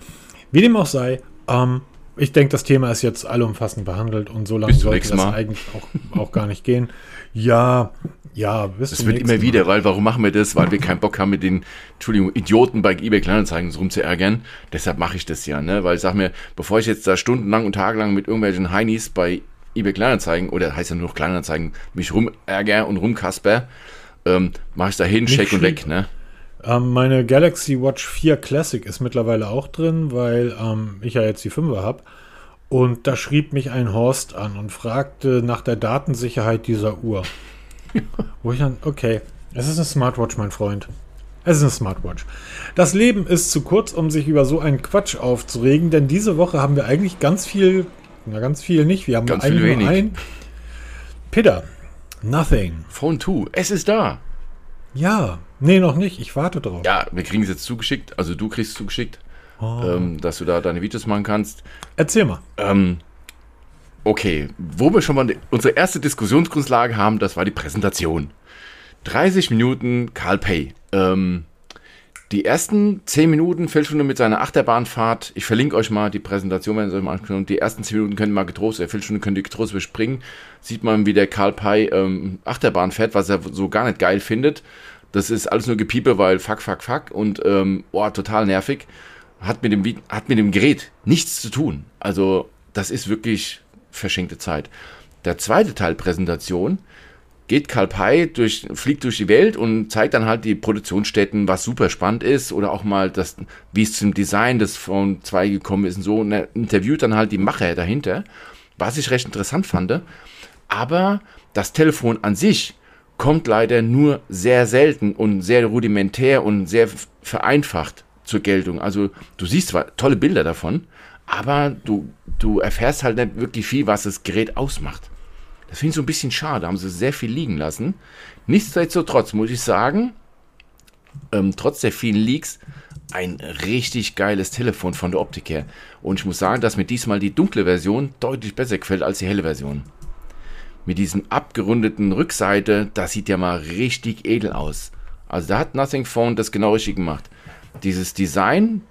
Wie dem auch sei, ähm, ich denke, das Thema ist jetzt allumfassend behandelt und so lange sollte das eigentlich auch, auch gar nicht gehen. Ja, ja, bis Das wird immer wieder, weil warum machen wir das? Weil wir keinen Bock haben, mit den, Entschuldigung, Idioten bei eBay Kleinanzeigen so rumzuärgern. Deshalb mache ich das ja, ne? Weil ich sag mir, bevor ich jetzt da stundenlang und tagelang mit irgendwelchen Heinis bei eBay Kleinanzeigen, oder heißt ja nur noch Kleinanzeigen, mich rumärger und rumkasper, ähm, mache ich da hin, check und weg, ne? Ähm, meine Galaxy Watch 4 Classic ist mittlerweile auch drin, weil ähm, ich ja jetzt die 5er habe. Und da schrieb mich ein Horst an und fragte nach der Datensicherheit dieser Uhr. Wo ich dann, okay, es ist eine Smartwatch, mein Freund. Es ist eine Smartwatch. Das Leben ist zu kurz, um sich über so einen Quatsch aufzuregen, denn diese Woche haben wir eigentlich ganz viel, na ganz viel nicht, wir haben ganz viel wenig. ein. Peter, nothing. Phone 2, es ist da. Ja, nee, noch nicht, ich warte drauf. Ja, wir kriegen es jetzt zugeschickt, also du kriegst es zugeschickt, oh. ähm, dass du da deine Videos machen kannst. Erzähl mal. Ähm, Okay, wo wir schon mal unsere erste Diskussionsgrundlage haben, das war die Präsentation. 30 Minuten Carl Pay. Ähm, die ersten 10 Minuten, Viertelstunde mit seiner Achterbahnfahrt. Ich verlinke euch mal die Präsentation, wenn ihr euch mal anschaut. Die ersten 10 Minuten könnt ihr mal getrost, eine Viertelstunde könnt ihr getrost überspringen. Sieht man, wie der Karl Pei ähm, Achterbahn fährt, was er so gar nicht geil findet. Das ist alles nur Gepiepe, weil fuck, fuck, fuck und ähm, oh, total nervig. Hat mit, dem, hat mit dem Gerät nichts zu tun. Also, das ist wirklich verschenkte Zeit. Der zweite Teil Präsentation, geht Karl Pei durch, fliegt durch die Welt und zeigt dann halt die Produktionsstätten, was super spannend ist oder auch mal das, wie es zum Design des Phone 2 gekommen ist und so und er interviewt dann halt die Macher dahinter, was ich recht interessant fand. Aber das Telefon an sich kommt leider nur sehr selten und sehr rudimentär und sehr vereinfacht zur Geltung. Also du siehst zwar tolle Bilder davon, aber du, du erfährst halt nicht wirklich viel, was das Gerät ausmacht. Das finde ich so ein bisschen schade, haben sie sehr viel liegen lassen. Nichtsdestotrotz muss ich sagen, ähm, trotz der vielen Leaks, ein richtig geiles Telefon von der Optik her. Und ich muss sagen, dass mir diesmal die dunkle Version deutlich besser gefällt als die helle Version. Mit diesem abgerundeten Rückseite, das sieht ja mal richtig edel aus. Also da hat Nothing Phone das genau richtig gemacht. Dieses Design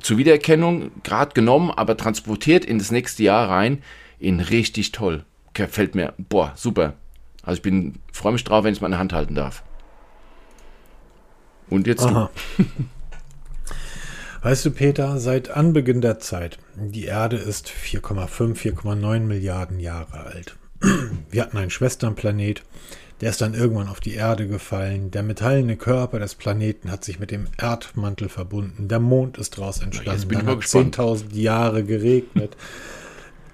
zur Wiedererkennung gerade genommen, aber transportiert in das nächste Jahr rein in richtig toll gefällt mir, boah, super. Also ich bin, freue mich drauf, wenn ich es mal in der Hand halten darf. Und jetzt Aha. Weißt du, Peter, seit Anbeginn der Zeit, die Erde ist 4,5, 4,9 Milliarden Jahre alt. Wir hatten einen Schwesternplanet, der ist dann irgendwann auf die Erde gefallen. Der metallene Körper des Planeten hat sich mit dem Erdmantel verbunden. Der Mond ist daraus entstanden. Dann hat 10.000 Jahre geregnet.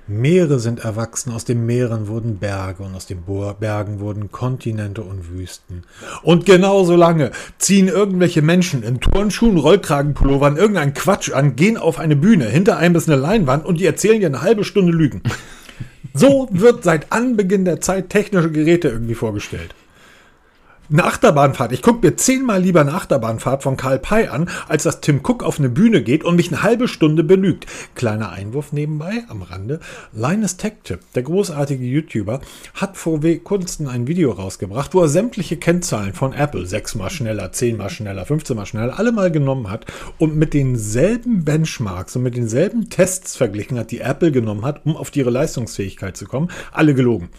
Meere sind erwachsen, aus den Meeren wurden Berge und aus den Bergen wurden Kontinente und Wüsten. Und genauso lange ziehen irgendwelche Menschen in Turnschuhen, Rollkragenpullovern irgendeinen Quatsch an, gehen auf eine Bühne, hinter einem ist eine Leinwand und die erzählen dir eine halbe Stunde Lügen. So wird seit Anbeginn der Zeit technische Geräte irgendwie vorgestellt. Eine Achterbahnfahrt. Ich gucke mir zehnmal lieber eine Achterbahnfahrt von Karl Pei an, als dass Tim Cook auf eine Bühne geht und mich eine halbe Stunde belügt. Kleiner Einwurf nebenbei, am Rande. Linus Tech Tip, der großartige YouTuber, hat vor kurzem ein Video rausgebracht, wo er sämtliche Kennzahlen von Apple, sechsmal schneller, zehnmal schneller, 15 mal schneller, alle mal genommen hat und mit denselben Benchmarks und mit denselben Tests verglichen hat, die Apple genommen hat, um auf ihre Leistungsfähigkeit zu kommen. Alle gelogen.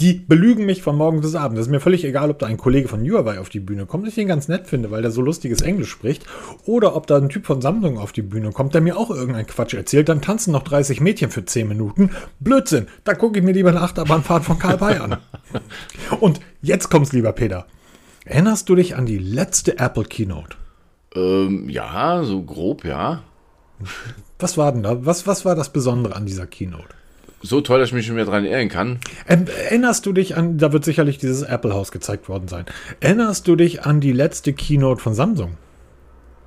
Die belügen mich von morgen bis abend. Das ist mir völlig egal, ob da ein Kollege von Huawei auf die Bühne kommt, ich ihn ganz nett finde, weil der so lustiges Englisch spricht, oder ob da ein Typ von Samsung auf die Bühne kommt, der mir auch irgendeinen Quatsch erzählt, dann tanzen noch 30 Mädchen für 10 Minuten. Blödsinn. Da gucke ich mir lieber eine Achterbahnfahrt von Karl Bay an. Und jetzt kommt's, lieber Peter. Erinnerst du dich an die letzte Apple Keynote? Ähm, ja, so grob, ja. Was war denn da? Was, was war das Besondere an dieser Keynote? So toll, dass ich mich schon mehr daran erinnern kann. Ähm, erinnerst du dich an, da wird sicherlich dieses Apple-Haus gezeigt worden sein. Erinnerst du dich an die letzte Keynote von Samsung?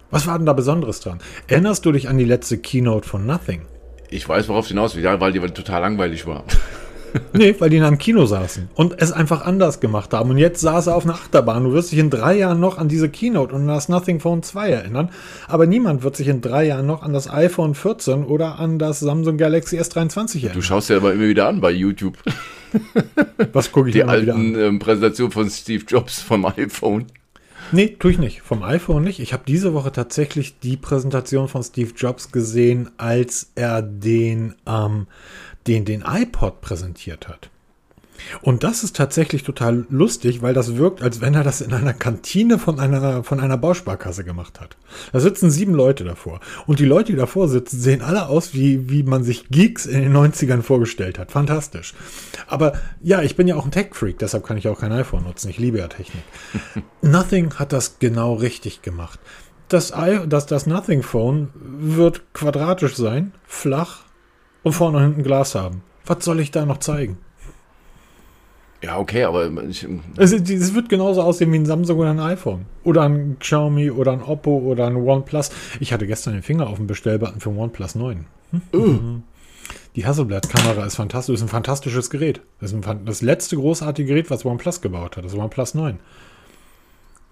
Was war denn da Besonderes dran? Erinnerst du dich an die letzte Keynote von Nothing? Ich weiß, worauf es hinaus will, weil die total langweilig war. nee, weil die in einem Kino saßen und es einfach anders gemacht haben. Und jetzt saß er auf einer Achterbahn. Du wirst dich in drei Jahren noch an diese Keynote und an das Nothing Phone 2 erinnern. Aber niemand wird sich in drei Jahren noch an das iPhone 14 oder an das Samsung Galaxy S23 erinnern. Du schaust ja aber immer wieder an bei YouTube. Was gucke ich Die alten ähm, Präsentationen von Steve Jobs vom iPhone. Nee, tue ich nicht. Vom iPhone nicht. Ich habe diese Woche tatsächlich die Präsentation von Steve Jobs gesehen, als er den ähm, den den iPod präsentiert hat. Und das ist tatsächlich total lustig, weil das wirkt, als wenn er das in einer Kantine von einer, von einer Bausparkasse gemacht hat. Da sitzen sieben Leute davor. Und die Leute, die davor sitzen, sehen alle aus, wie, wie man sich Geeks in den 90ern vorgestellt hat. Fantastisch. Aber ja, ich bin ja auch ein Tech-Freak, deshalb kann ich auch kein iPhone nutzen. Ich liebe ja Technik. Nothing hat das genau richtig gemacht. Das, das, das Nothing Phone wird quadratisch sein, flach, und vorne und hinten Glas haben. Was soll ich da noch zeigen? Ja, okay, aber ich, es, es, wird genauso aussehen wie ein Samsung oder ein iPhone. Oder ein Xiaomi oder ein Oppo oder ein OnePlus. Ich hatte gestern den Finger auf dem Bestellbutton für OnePlus 9. Hm? Uh. Die Hasselblad-Kamera ist fantastisch, ist ein fantastisches Gerät. Das ist ein, das letzte großartige Gerät, was OnePlus gebaut hat. Das OnePlus 9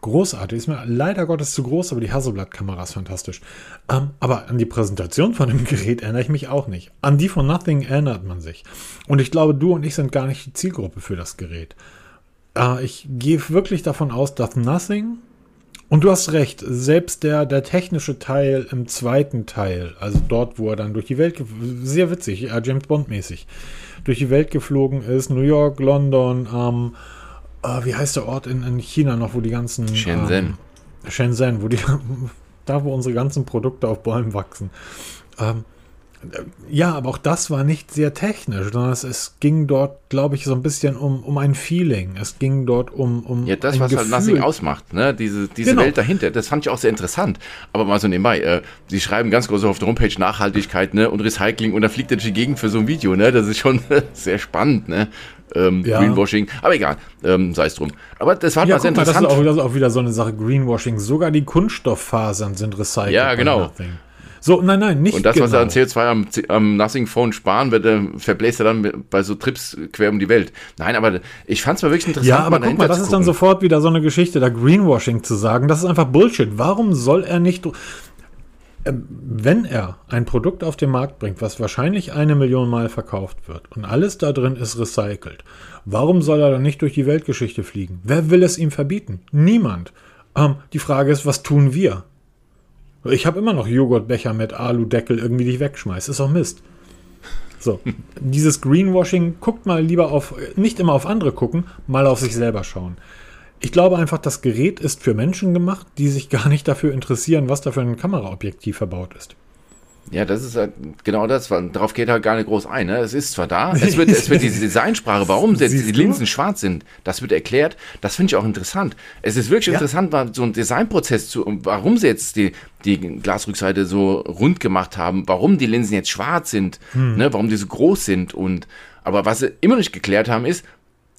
großartig. Ist mir leider Gottes zu groß, aber die Hasselblatt-Kamera ist fantastisch. Ähm, aber an die Präsentation von dem Gerät erinnere ich mich auch nicht. An die von Nothing erinnert man sich. Und ich glaube, du und ich sind gar nicht die Zielgruppe für das Gerät. Äh, ich gehe wirklich davon aus, dass Nothing und du hast recht, selbst der, der technische Teil im zweiten Teil, also dort, wo er dann durch die Welt, sehr witzig, äh, James Bond mäßig, durch die Welt geflogen ist, New York, London, ähm, uh, wie heißt der Ort in, in, China noch, wo die ganzen. Shenzhen. Ähm, Shenzhen, wo die, da wo unsere ganzen Produkte auf Bäumen wachsen. Ähm, Ja, aber auch das war nicht sehr technisch, sondern es, es ging dort, glaube ich, so ein bisschen um, um ein Feeling. Es ging dort um, um Ja, das, was halt Gefühl. Nothing ausmacht, ne? diese, diese Genau. Welt dahinter, das fand ich auch sehr interessant. Aber mal so nebenbei, äh, sie schreiben ganz groß auf der Homepage Nachhaltigkeit ne? und Recycling und da fliegt er durch die Gegend für so ein Video. Ne? Das ist schon sehr spannend, ne? Ähm, Ja. Greenwashing, aber egal, ähm, sei es drum. Aber das war Ja, mal sehr mal, das ist, interessant. auch, das ist auch wieder so eine Sache, Greenwashing. Sogar die Kunststofffasern sind recycelt. Ja, genau. So, nein, nein, nicht Und das, genau. was er an CO2 am, am Nothing Phone sparen wird, äh, verbläst er dann bei so Trips quer um die Welt. Nein, aber ich fand es mal wirklich interessant. Ja, aber guck mal, das ist dann sofort wieder so eine Geschichte, da Greenwashing zu sagen. Das ist einfach Bullshit. Warum soll er nicht. Ähm, Wenn er ein Produkt auf den Markt bringt, was wahrscheinlich eine Million Mal verkauft wird und alles da drin ist recycelt, warum soll er dann nicht durch die Weltgeschichte fliegen? Wer will es ihm verbieten? Niemand. Ähm, die Frage ist, was tun wir? Ich habe immer noch Joghurtbecher mit Aludeckel irgendwie, die ich wegschmeiße. Ist auch Mist. So, dieses Greenwashing, guckt mal lieber auf, nicht immer auf andere gucken, mal auf sich selber schauen. Ich glaube einfach, das Gerät ist für Menschen gemacht, die sich gar nicht dafür interessieren, was da für ein Kameraobjektiv verbaut ist. Ja, das ist halt genau das, darauf geht halt gar nicht groß ein. Ne? Es ist zwar da, es wird, es wird diese Designsprache, warum die? Linsen schwarz sind, das wird erklärt. Das finde ich auch interessant. Es ist wirklich Ja. interessant, mal so ein Designprozess zu, warum sie jetzt die, die Glasrückseite so rund gemacht haben, warum die Linsen jetzt schwarz sind, Hm. ne? warum die so groß sind und, aber was sie immer nicht geklärt haben ist,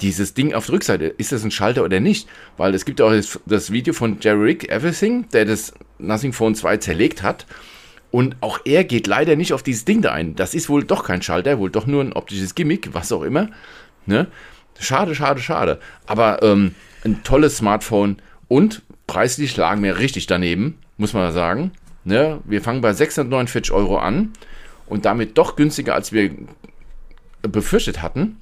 dieses Ding auf der Rückseite, ist das ein Schalter oder nicht? Weil es gibt auch das, das Video von Jerry Rick Everything, der das Nothing Phone 2 zerlegt hat. Und auch er geht leider nicht auf dieses Ding da ein. Das ist wohl doch kein Schalter, wohl doch nur ein optisches Gimmick, was auch immer. Ne? Schade, schade, schade. Aber ähm, ein tolles Smartphone und preislich lagen wir richtig daneben, muss man sagen. Ne? Wir fangen bei 649 Euro an und damit doch günstiger, als wir befürchtet hatten.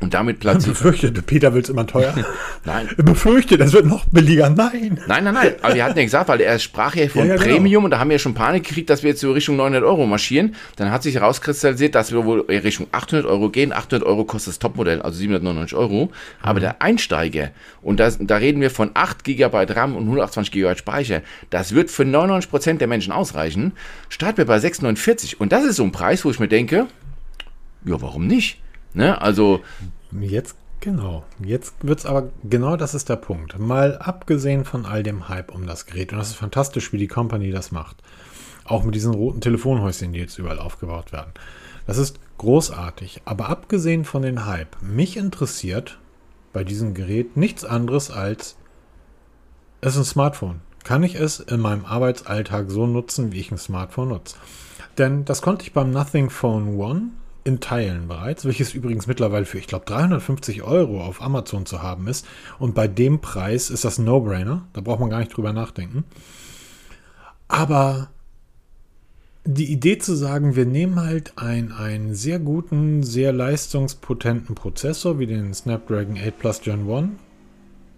Und damit platziert. Befürchtet, Peter will es immer teuer. Nein, Befürchtet, es wird noch billiger. Nein. Nein, nein, nein. Aber wir hatten ja gesagt, weil er sprach ja von Ja, ja, genau. Premium und da haben wir ja schon Panik gekriegt, dass wir jetzt so Richtung 900 Euro marschieren. Dann hat sich herauskristallisiert, dass wir wohl Richtung 800 Euro gehen. 800 Euro kostet das Topmodell, also 799 Euro. Aber der Einsteiger, und das, da reden wir von 8 GB RAM und 128 GB Speicher, das wird für 99% der Menschen ausreichen. Starten wir bei 649 und das ist so ein Preis, wo ich mir denke, ja, warum nicht? Ne? Also, Jetzt, genau. Jetzt wird es aber, genau das ist der Punkt. Mal abgesehen von all dem Hype um das Gerät, und das ist fantastisch, wie die Company das macht. Auch mit diesen roten Telefonhäuschen, die jetzt überall aufgebaut werden. Das ist großartig. Aber abgesehen von den Hype, mich interessiert bei diesem Gerät nichts anderes als, es ist ein Smartphone. Kann ich es in meinem Arbeitsalltag so nutzen, wie ich ein Smartphone nutze? Denn das konnte ich beim Nothing Phone One in Teilen bereits, welches übrigens mittlerweile für, ich glaube, 350 Euro auf Amazon zu haben ist. Und bei dem Preis ist das ein No-Brainer. Da braucht man gar nicht drüber nachdenken. Aber die Idee zu sagen, wir nehmen halt ein, einen sehr guten, sehr leistungspotenten Prozessor wie den Snapdragon 8 Plus Gen 1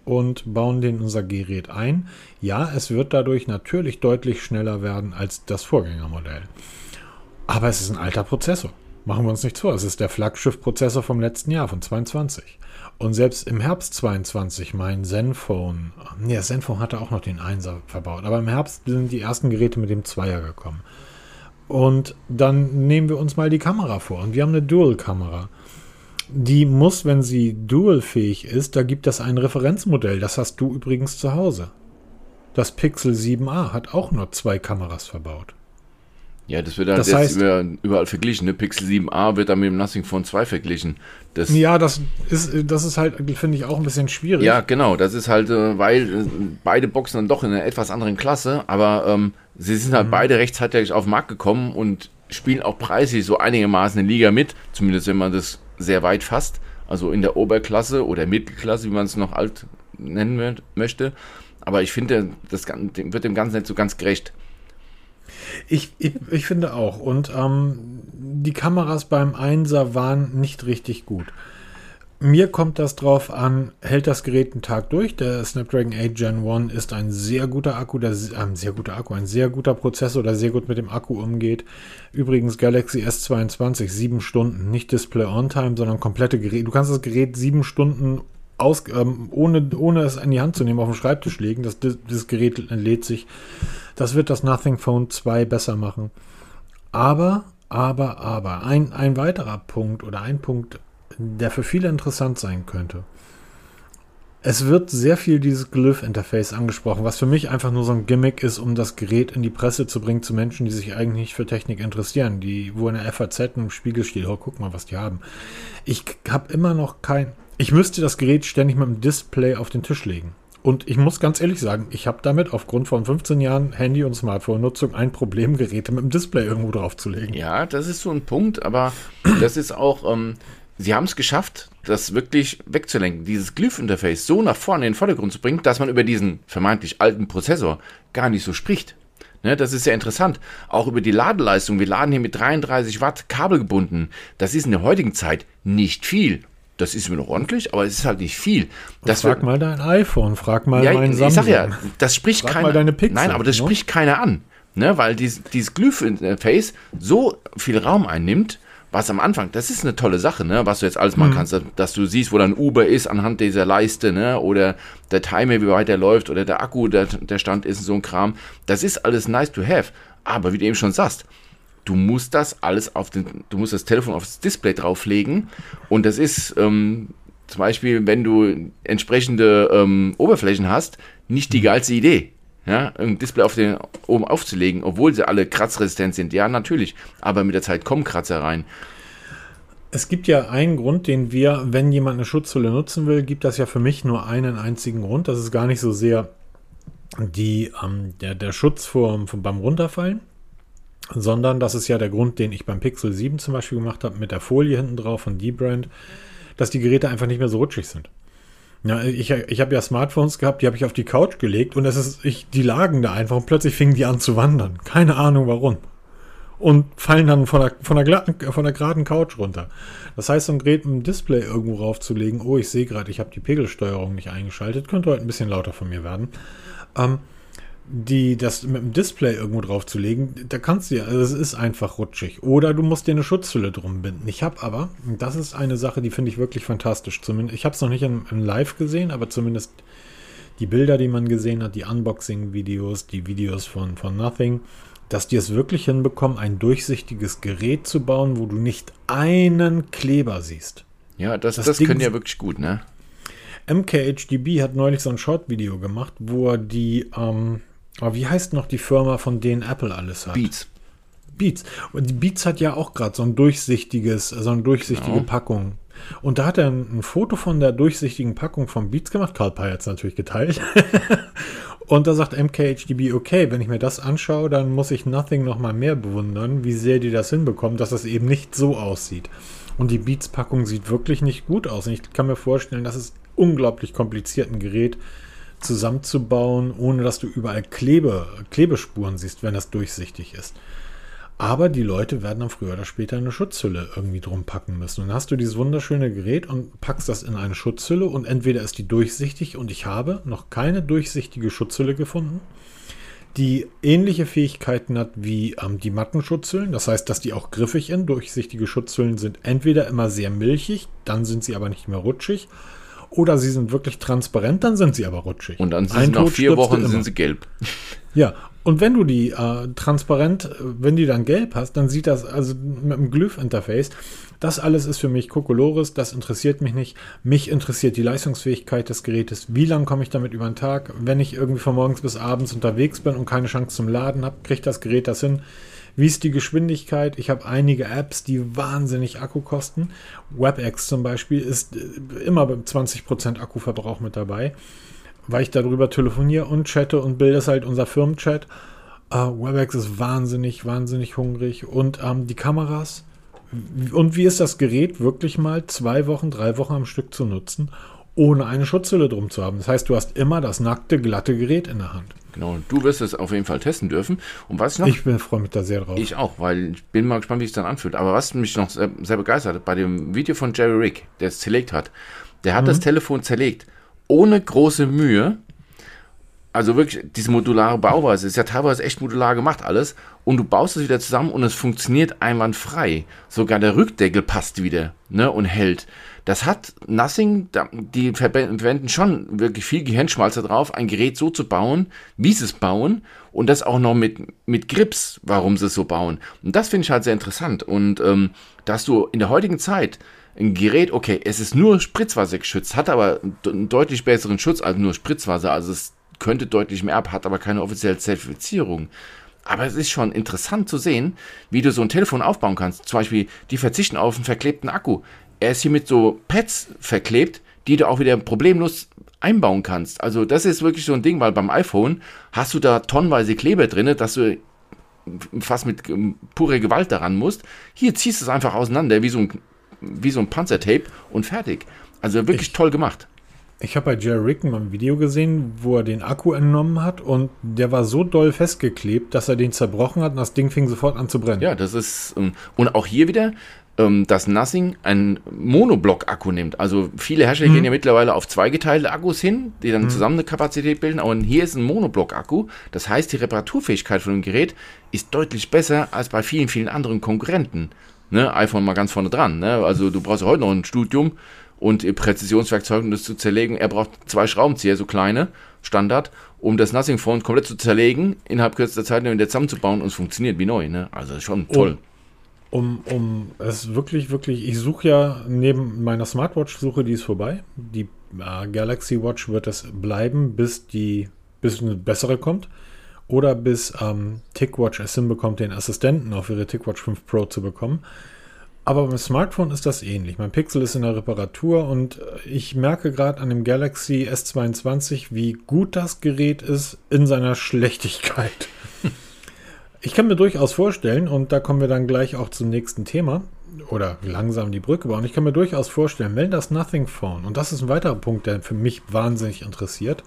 und bauen den in unser Gerät ein. Ja, es wird dadurch natürlich deutlich schneller werden als das Vorgängermodell. Aber es ist ein alter Prozessor. Machen wir uns nichts vor. Es ist der Flaggschiff-Prozessor vom letzten Jahr, von 22. Und selbst im Herbst 22, mein Zenfone, nee, das Zenfone hatte auch noch den 1er verbaut, aber im Herbst sind die ersten Geräte mit dem 2er gekommen. Und dann nehmen wir uns mal die Kamera vor. Und wir haben eine Dual-Kamera. Die muss, wenn sie dual-fähig ist, da gibt es ein Referenzmodell. Das hast du übrigens zu Hause. Das Pixel 7a hat auch nur zwei Kameras verbaut. Ja, das wird halt Das jetzt heißt- über, überall verglichen. Ne? Pixel 7a wird dann mit dem Nothing Phone 2 verglichen. Das, Ja, das ist, das ist halt, finde ich, auch ein bisschen schwierig. Ja, genau. Das ist halt, äh, weil äh, beide Boxen dann doch in einer etwas anderen Klasse, aber ähm, sie sind Mhm. halt beide rechtzeitig auf den Markt gekommen und spielen auch preislich so einigermaßen eine Liga mit, zumindest wenn man das sehr weit fasst, also in der Oberklasse oder Mittelklasse, wie man es noch alt nennen mö- möchte. Aber ich finde, das wird dem Ganzen nicht so ganz gerecht. Ich, ich, ich finde auch. Und ähm, die Kameras beim 1er waren nicht richtig gut. Mir kommt das drauf an, hält das Gerät einen Tag durch. Der Snapdragon 8 Gen 1 ist ein sehr guter Akku, der, ein sehr guter Akku, ein sehr guter Prozessor, der sehr gut mit dem Akku umgeht. Übrigens Galaxy S22, sieben Stunden, nicht Display on Time, sondern komplette Gerät. Du kannst das Gerät sieben Stunden aus, ähm, ohne, ohne es in die Hand zu nehmen, auf dem Schreibtisch legen. Das, das Gerät lädt sich. Das wird das Nothing Phone 2 besser machen. Aber aber, aber, ein, ein weiterer Punkt oder ein Punkt, der für viele interessant sein könnte. Es wird sehr viel dieses Glyph-Interface angesprochen, was für mich einfach nur so ein Gimmick ist, um das Gerät in die Presse zu bringen zu Menschen, die sich eigentlich nicht für Technik interessieren, die, wo in der FAZ im Spiegel steht, oh, guck mal, was die haben. Ich habe immer noch kein, ich müsste das Gerät ständig mit dem Display auf den Tisch legen. Und ich muss ganz ehrlich sagen, ich habe damit aufgrund von 15 Jahren Handy- und Smartphone-Nutzung ein Problem, Geräte mit dem Display irgendwo draufzulegen. Ja, das ist so ein Punkt, aber das ist auch, ähm, sie haben es geschafft, das wirklich wegzulenken, dieses Glyph-Interface so nach vorne in den Vordergrund zu bringen, dass man über diesen vermeintlich alten Prozessor gar nicht so spricht. Ne, das ist sehr interessant. Auch über die Ladeleistung. Wir laden hier mit 33 Watt kabelgebunden. Das ist in der heutigen Zeit nicht viel. Das ist mir noch ordentlich, aber es ist halt nicht viel. Das frag wird, mal dein iPhone, frag mal ja, mein Samsung. Ich sag ja, das spricht frag keiner. Mal deine Pixel, nein, aber das ne? spricht keiner an. Ne, weil dieses, dieses Glyph-Interface so viel Raum einnimmt, was am Anfang, das ist eine tolle Sache, ne, was du jetzt alles machen mhm. kannst, dass, dass, du siehst, wo dein Uber ist anhand dieser Leiste, ne, oder der Timer, wie weit der läuft, oder der Akku, der, der Stand ist, so ein Kram. Das ist alles nice to have. Aber wie du eben schon sagst, du musst das alles auf den, du musst das Telefon aufs Display drauflegen und das ist ähm, zum Beispiel, wenn du entsprechende ähm, Oberflächen hast, nicht die mhm. geilste Idee ja, ein Display auf den, oben aufzulegen, obwohl sie alle kratzresistent sind. Ja, natürlich, aber mit der Zeit kommen Kratzer rein. Es gibt ja einen Grund, den wir, wenn jemand eine Schutzhülle nutzen will, gibt das ja für mich nur einen einzigen Grund. Das ist gar nicht so sehr die, ähm, der, der Schutz vor, vom, beim Runterfallen, sondern das ist ja der Grund, den ich beim Pixel 7 zum Beispiel gemacht habe, mit der Folie hinten drauf von D-Brand, dass die Geräte einfach nicht mehr so rutschig sind. Ja, ich, ich habe ja Smartphones gehabt, die habe ich auf die Couch gelegt und es ist, ich, die lagen da einfach und plötzlich fingen die an zu wandern. Keine Ahnung warum. Und fallen dann von der, von der, glatten, von der geraden Couch runter. Das heißt, so ein Gerät mit dem Display irgendwo raufzulegen, oh, ich sehe gerade, ich habe die Pegelsteuerung nicht eingeschaltet, könnte heute ein bisschen lauter von mir werden. Ähm, die, das mit dem Display irgendwo drauf zu legen, da kannst du ja, also es ist einfach rutschig. Oder du musst dir eine Schutzhülle drum binden. Ich habe aber, das ist eine Sache, die finde ich wirklich fantastisch. Zumindest, ich habe es noch nicht in, in, Live gesehen, aber zumindest die Bilder, die man gesehen hat, die Unboxing-Videos, die Videos von, von Nothing, dass die es wirklich hinbekommen, ein durchsichtiges Gerät zu bauen, wo du nicht einen Kleber siehst. Ja, das, das, das können ja wirklich gut, ne? MKHDB hat neulich so ein Short-Video gemacht, wo er die, ähm, aber wie heißt noch die Firma, von denen Apple alles hat? Beats. Beats. Und die Beats hat ja auch gerade so ein durchsichtiges, so eine durchsichtige genau. Packung. Und da hat er ein, ein, Foto von der durchsichtigen Packung von Beats gemacht. Karl Pei hat es natürlich geteilt. und da sagt MKHDB, okay, wenn ich mir das anschaue, dann muss ich Nothing noch mal mehr bewundern, wie sehr die das hinbekommen, dass das eben nicht so aussieht. Und die Beats-Packung sieht wirklich nicht gut aus. Und ich kann mir vorstellen, dass es unglaublich kompliziert, ein Gerät zusammenzubauen, ohne dass du überall Klebe, Klebespuren siehst, wenn das durchsichtig ist. Aber die Leute werden dann früher oder später eine Schutzhülle irgendwie drum packen müssen. Und dann hast du dieses wunderschöne Gerät und packst das in eine Schutzhülle und entweder ist die durchsichtig und ich habe noch keine durchsichtige Schutzhülle gefunden, die ähnliche Fähigkeiten hat wie ähm, die Mattenschutzhüllen. Das heißt, dass die auch griffig sind. Durchsichtige Schutzhüllen sind entweder immer sehr milchig, dann sind sie aber nicht mehr rutschig oder sie sind wirklich transparent, dann sind sie aber rutschig. Und dann sind Ein sie nach vier Wochen sind sie gelb. Ja, und wenn du die äh, transparent, wenn die dann gelb hast, dann sieht das, also mit dem Glyph-Interface, das alles ist für mich Kokolores, das interessiert mich nicht. Mich interessiert die Leistungsfähigkeit des Gerätes. Wie lange komme ich damit über den Tag? Wenn ich irgendwie von morgens bis abends unterwegs bin und keine Chance zum Laden habe, kriegt das Gerät das hin. Wie ist die Geschwindigkeit? Ich habe einige Apps, die wahnsinnig Akku kosten. WebEx zum Beispiel ist äh, immer beim 20% Akkuverbrauch mit dabei, weil ich darüber telefoniere und chatte und Bild ist halt unser Firmenchat. Uh, WebEx ist wahnsinnig, wahnsinnig hungrig und ähm, die Kameras. Und wie ist das Gerät wirklich mal zwei Wochen, drei Wochen am Stück zu nutzen, ohne eine Schutzhülle drum zu haben? Das heißt, du hast immer das nackte, glatte Gerät in der Hand. Genau, du wirst es auf jeden Fall testen dürfen. Und was noch? Ich bin freue mich da sehr drauf. Ich auch, weil ich bin mal gespannt, wie es dann anfühlt. Aber was mich noch sehr, sehr begeistert hat, bei dem Video von Jerry Rick, der es zerlegt hat, der hat mhm. das Telefon zerlegt, ohne große Mühe also wirklich, diese modulare Bauweise ist ja teilweise echt modular gemacht alles. Und du baust es wieder zusammen und es funktioniert einwandfrei. Sogar der Rückdeckel passt wieder ne, und hält. Das hat Nothing, die verwenden schon wirklich viel Gehirnschmalz drauf, ein Gerät so zu bauen, wie sie es bauen. Und das auch noch mit, mit Grips, warum sie es so bauen. Und das finde ich halt sehr interessant. Und ähm, dass du in der heutigen Zeit ein Gerät, okay, es ist nur Spritzwasser geschützt, hat aber einen deutlich besseren Schutz als nur Spritzwasser. Also es könnte deutlich mehr ab, hat aber keine offizielle Zertifizierung. Aber es ist schon interessant zu sehen, wie du so ein Telefon aufbauen kannst. Zum Beispiel, die verzichten auf einen verklebten Akku. Er ist hier mit so Pads verklebt, die du auch wieder problemlos einbauen kannst. Also das ist wirklich so ein Ding, weil beim iPhone hast du da tonnenweise Kleber drin, dass du fast mit ähm, purer Gewalt daran musst. Hier ziehst du es einfach auseinander, wie so ein, wie so ein Panzertape und fertig. Also wirklich ich, toll gemacht. Ich habe bei Jerry Ricken mal ein Video gesehen, wo er den Akku entnommen hat und der war so doll festgeklebt, dass er den zerbrochen hat und das Ding fing sofort an zu brennen. Ja, das ist. Ähm, und auch hier wieder, ähm, dass Nothing einen Monoblock-Akku nimmt. Also viele Hersteller hm. gehen ja mittlerweile auf zweigeteilte Akkus hin, die dann hm. zusammen eine Kapazität bilden. Aber hier ist ein Monoblock-Akku. Das heißt, die Reparaturfähigkeit von dem Gerät ist deutlich besser als bei vielen, vielen anderen Konkurrenten. Ne? iPhone mal ganz vorne dran. Ne? Also du brauchst ja heute noch ein Studium und Präzisionswerkzeuge, um das zu zerlegen. Er braucht zwei Schraubenzieher, so kleine, Standard, um das Nothing Phone komplett zu zerlegen, innerhalb kürzester Zeit wieder zusammenzubauen und es funktioniert wie neu. Ne? Also schon toll. Um, um, um es wirklich, wirklich, ich suche ja neben meiner Smartwatch-Suche, die ist vorbei. Die äh, Galaxy Watch wird es bleiben, bis die, bis eine bessere kommt. Oder bis ähm, TickWatch es hinbekommt, den Assistenten auf ihre TickWatch 5 Pro zu bekommen. Aber beim Smartphone ist das ähnlich. Mein Pixel ist in der Reparatur und ich merke gerade an dem Galaxy S22, wie gut das Gerät ist in seiner Schlechtigkeit. Ich kann mir durchaus vorstellen, und da kommen wir dann gleich auch zum nächsten Thema, oder langsam die Brücke bauen. Ich kann mir durchaus vorstellen, wenn das Nothing Phone, und das ist ein weiterer Punkt, der für mich wahnsinnig interessiert,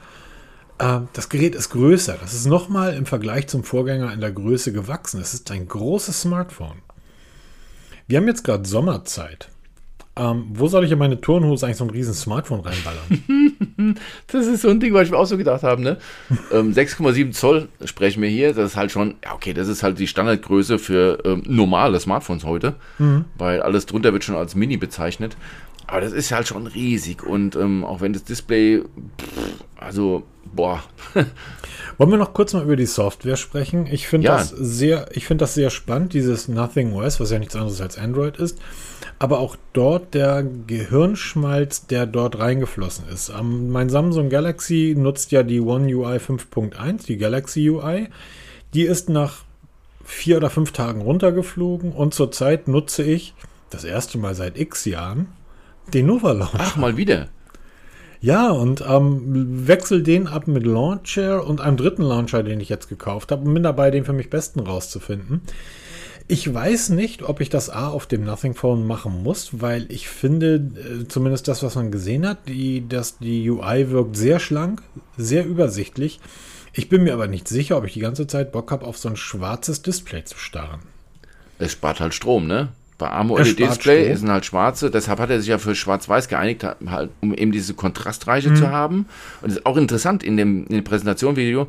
äh, das Gerät ist größer. Das ist nochmal im Vergleich zum Vorgänger in der Größe gewachsen. Es ist ein großes Smartphone. Wir haben jetzt gerade Sommerzeit. Ähm, wo soll ich in meine Turnhose eigentlich so ein riesen Smartphone reinballern? das ist so ein Ding, was ich mir auch so gedacht habe. Ne? ähm, 6,7 Zoll sprechen wir hier. Das ist halt schon, ja okay, das ist halt die Standardgröße für ähm, normale Smartphones heute. Mhm. Weil alles drunter wird schon als Mini bezeichnet. Aber das ist halt schon riesig. Und ähm, auch wenn das Display, pff, also, boah. Wollen wir noch kurz mal über die Software sprechen? Ich finde ja. das sehr, ich finde das sehr spannend, dieses Nothing OS, was ja nichts anderes als Android ist. Aber auch dort der Gehirnschmalz, der dort reingeflossen ist. Um, mein Samsung Galaxy nutzt ja die One UI 5.1, die Galaxy UI. Die ist nach vier oder fünf Tagen runtergeflogen und zurzeit nutze ich das erste Mal seit x Jahren den Nova Launcher. Ach, mal wieder. Ja, und ähm, wechsel den ab mit Launcher und einem dritten Launcher, den ich jetzt gekauft habe und bin dabei, den für mich besten rauszufinden. Ich weiß nicht, ob ich das A auf dem Nothing Phone machen muss, weil ich finde, äh, zumindest das, was man gesehen hat, die, dass die UI wirkt sehr schlank, sehr übersichtlich. Ich bin mir aber nicht sicher, ob ich die ganze Zeit Bock habe, auf so ein schwarzes Display zu starren. Es spart halt Strom, ne? Bei AMOLED-Display sind halt schwarze, deshalb hat er sich ja für schwarz-weiß geeinigt, halt, um eben diese Kontrastreiche mhm. zu haben. Und das ist auch interessant in dem, in dem Präsentationvideo,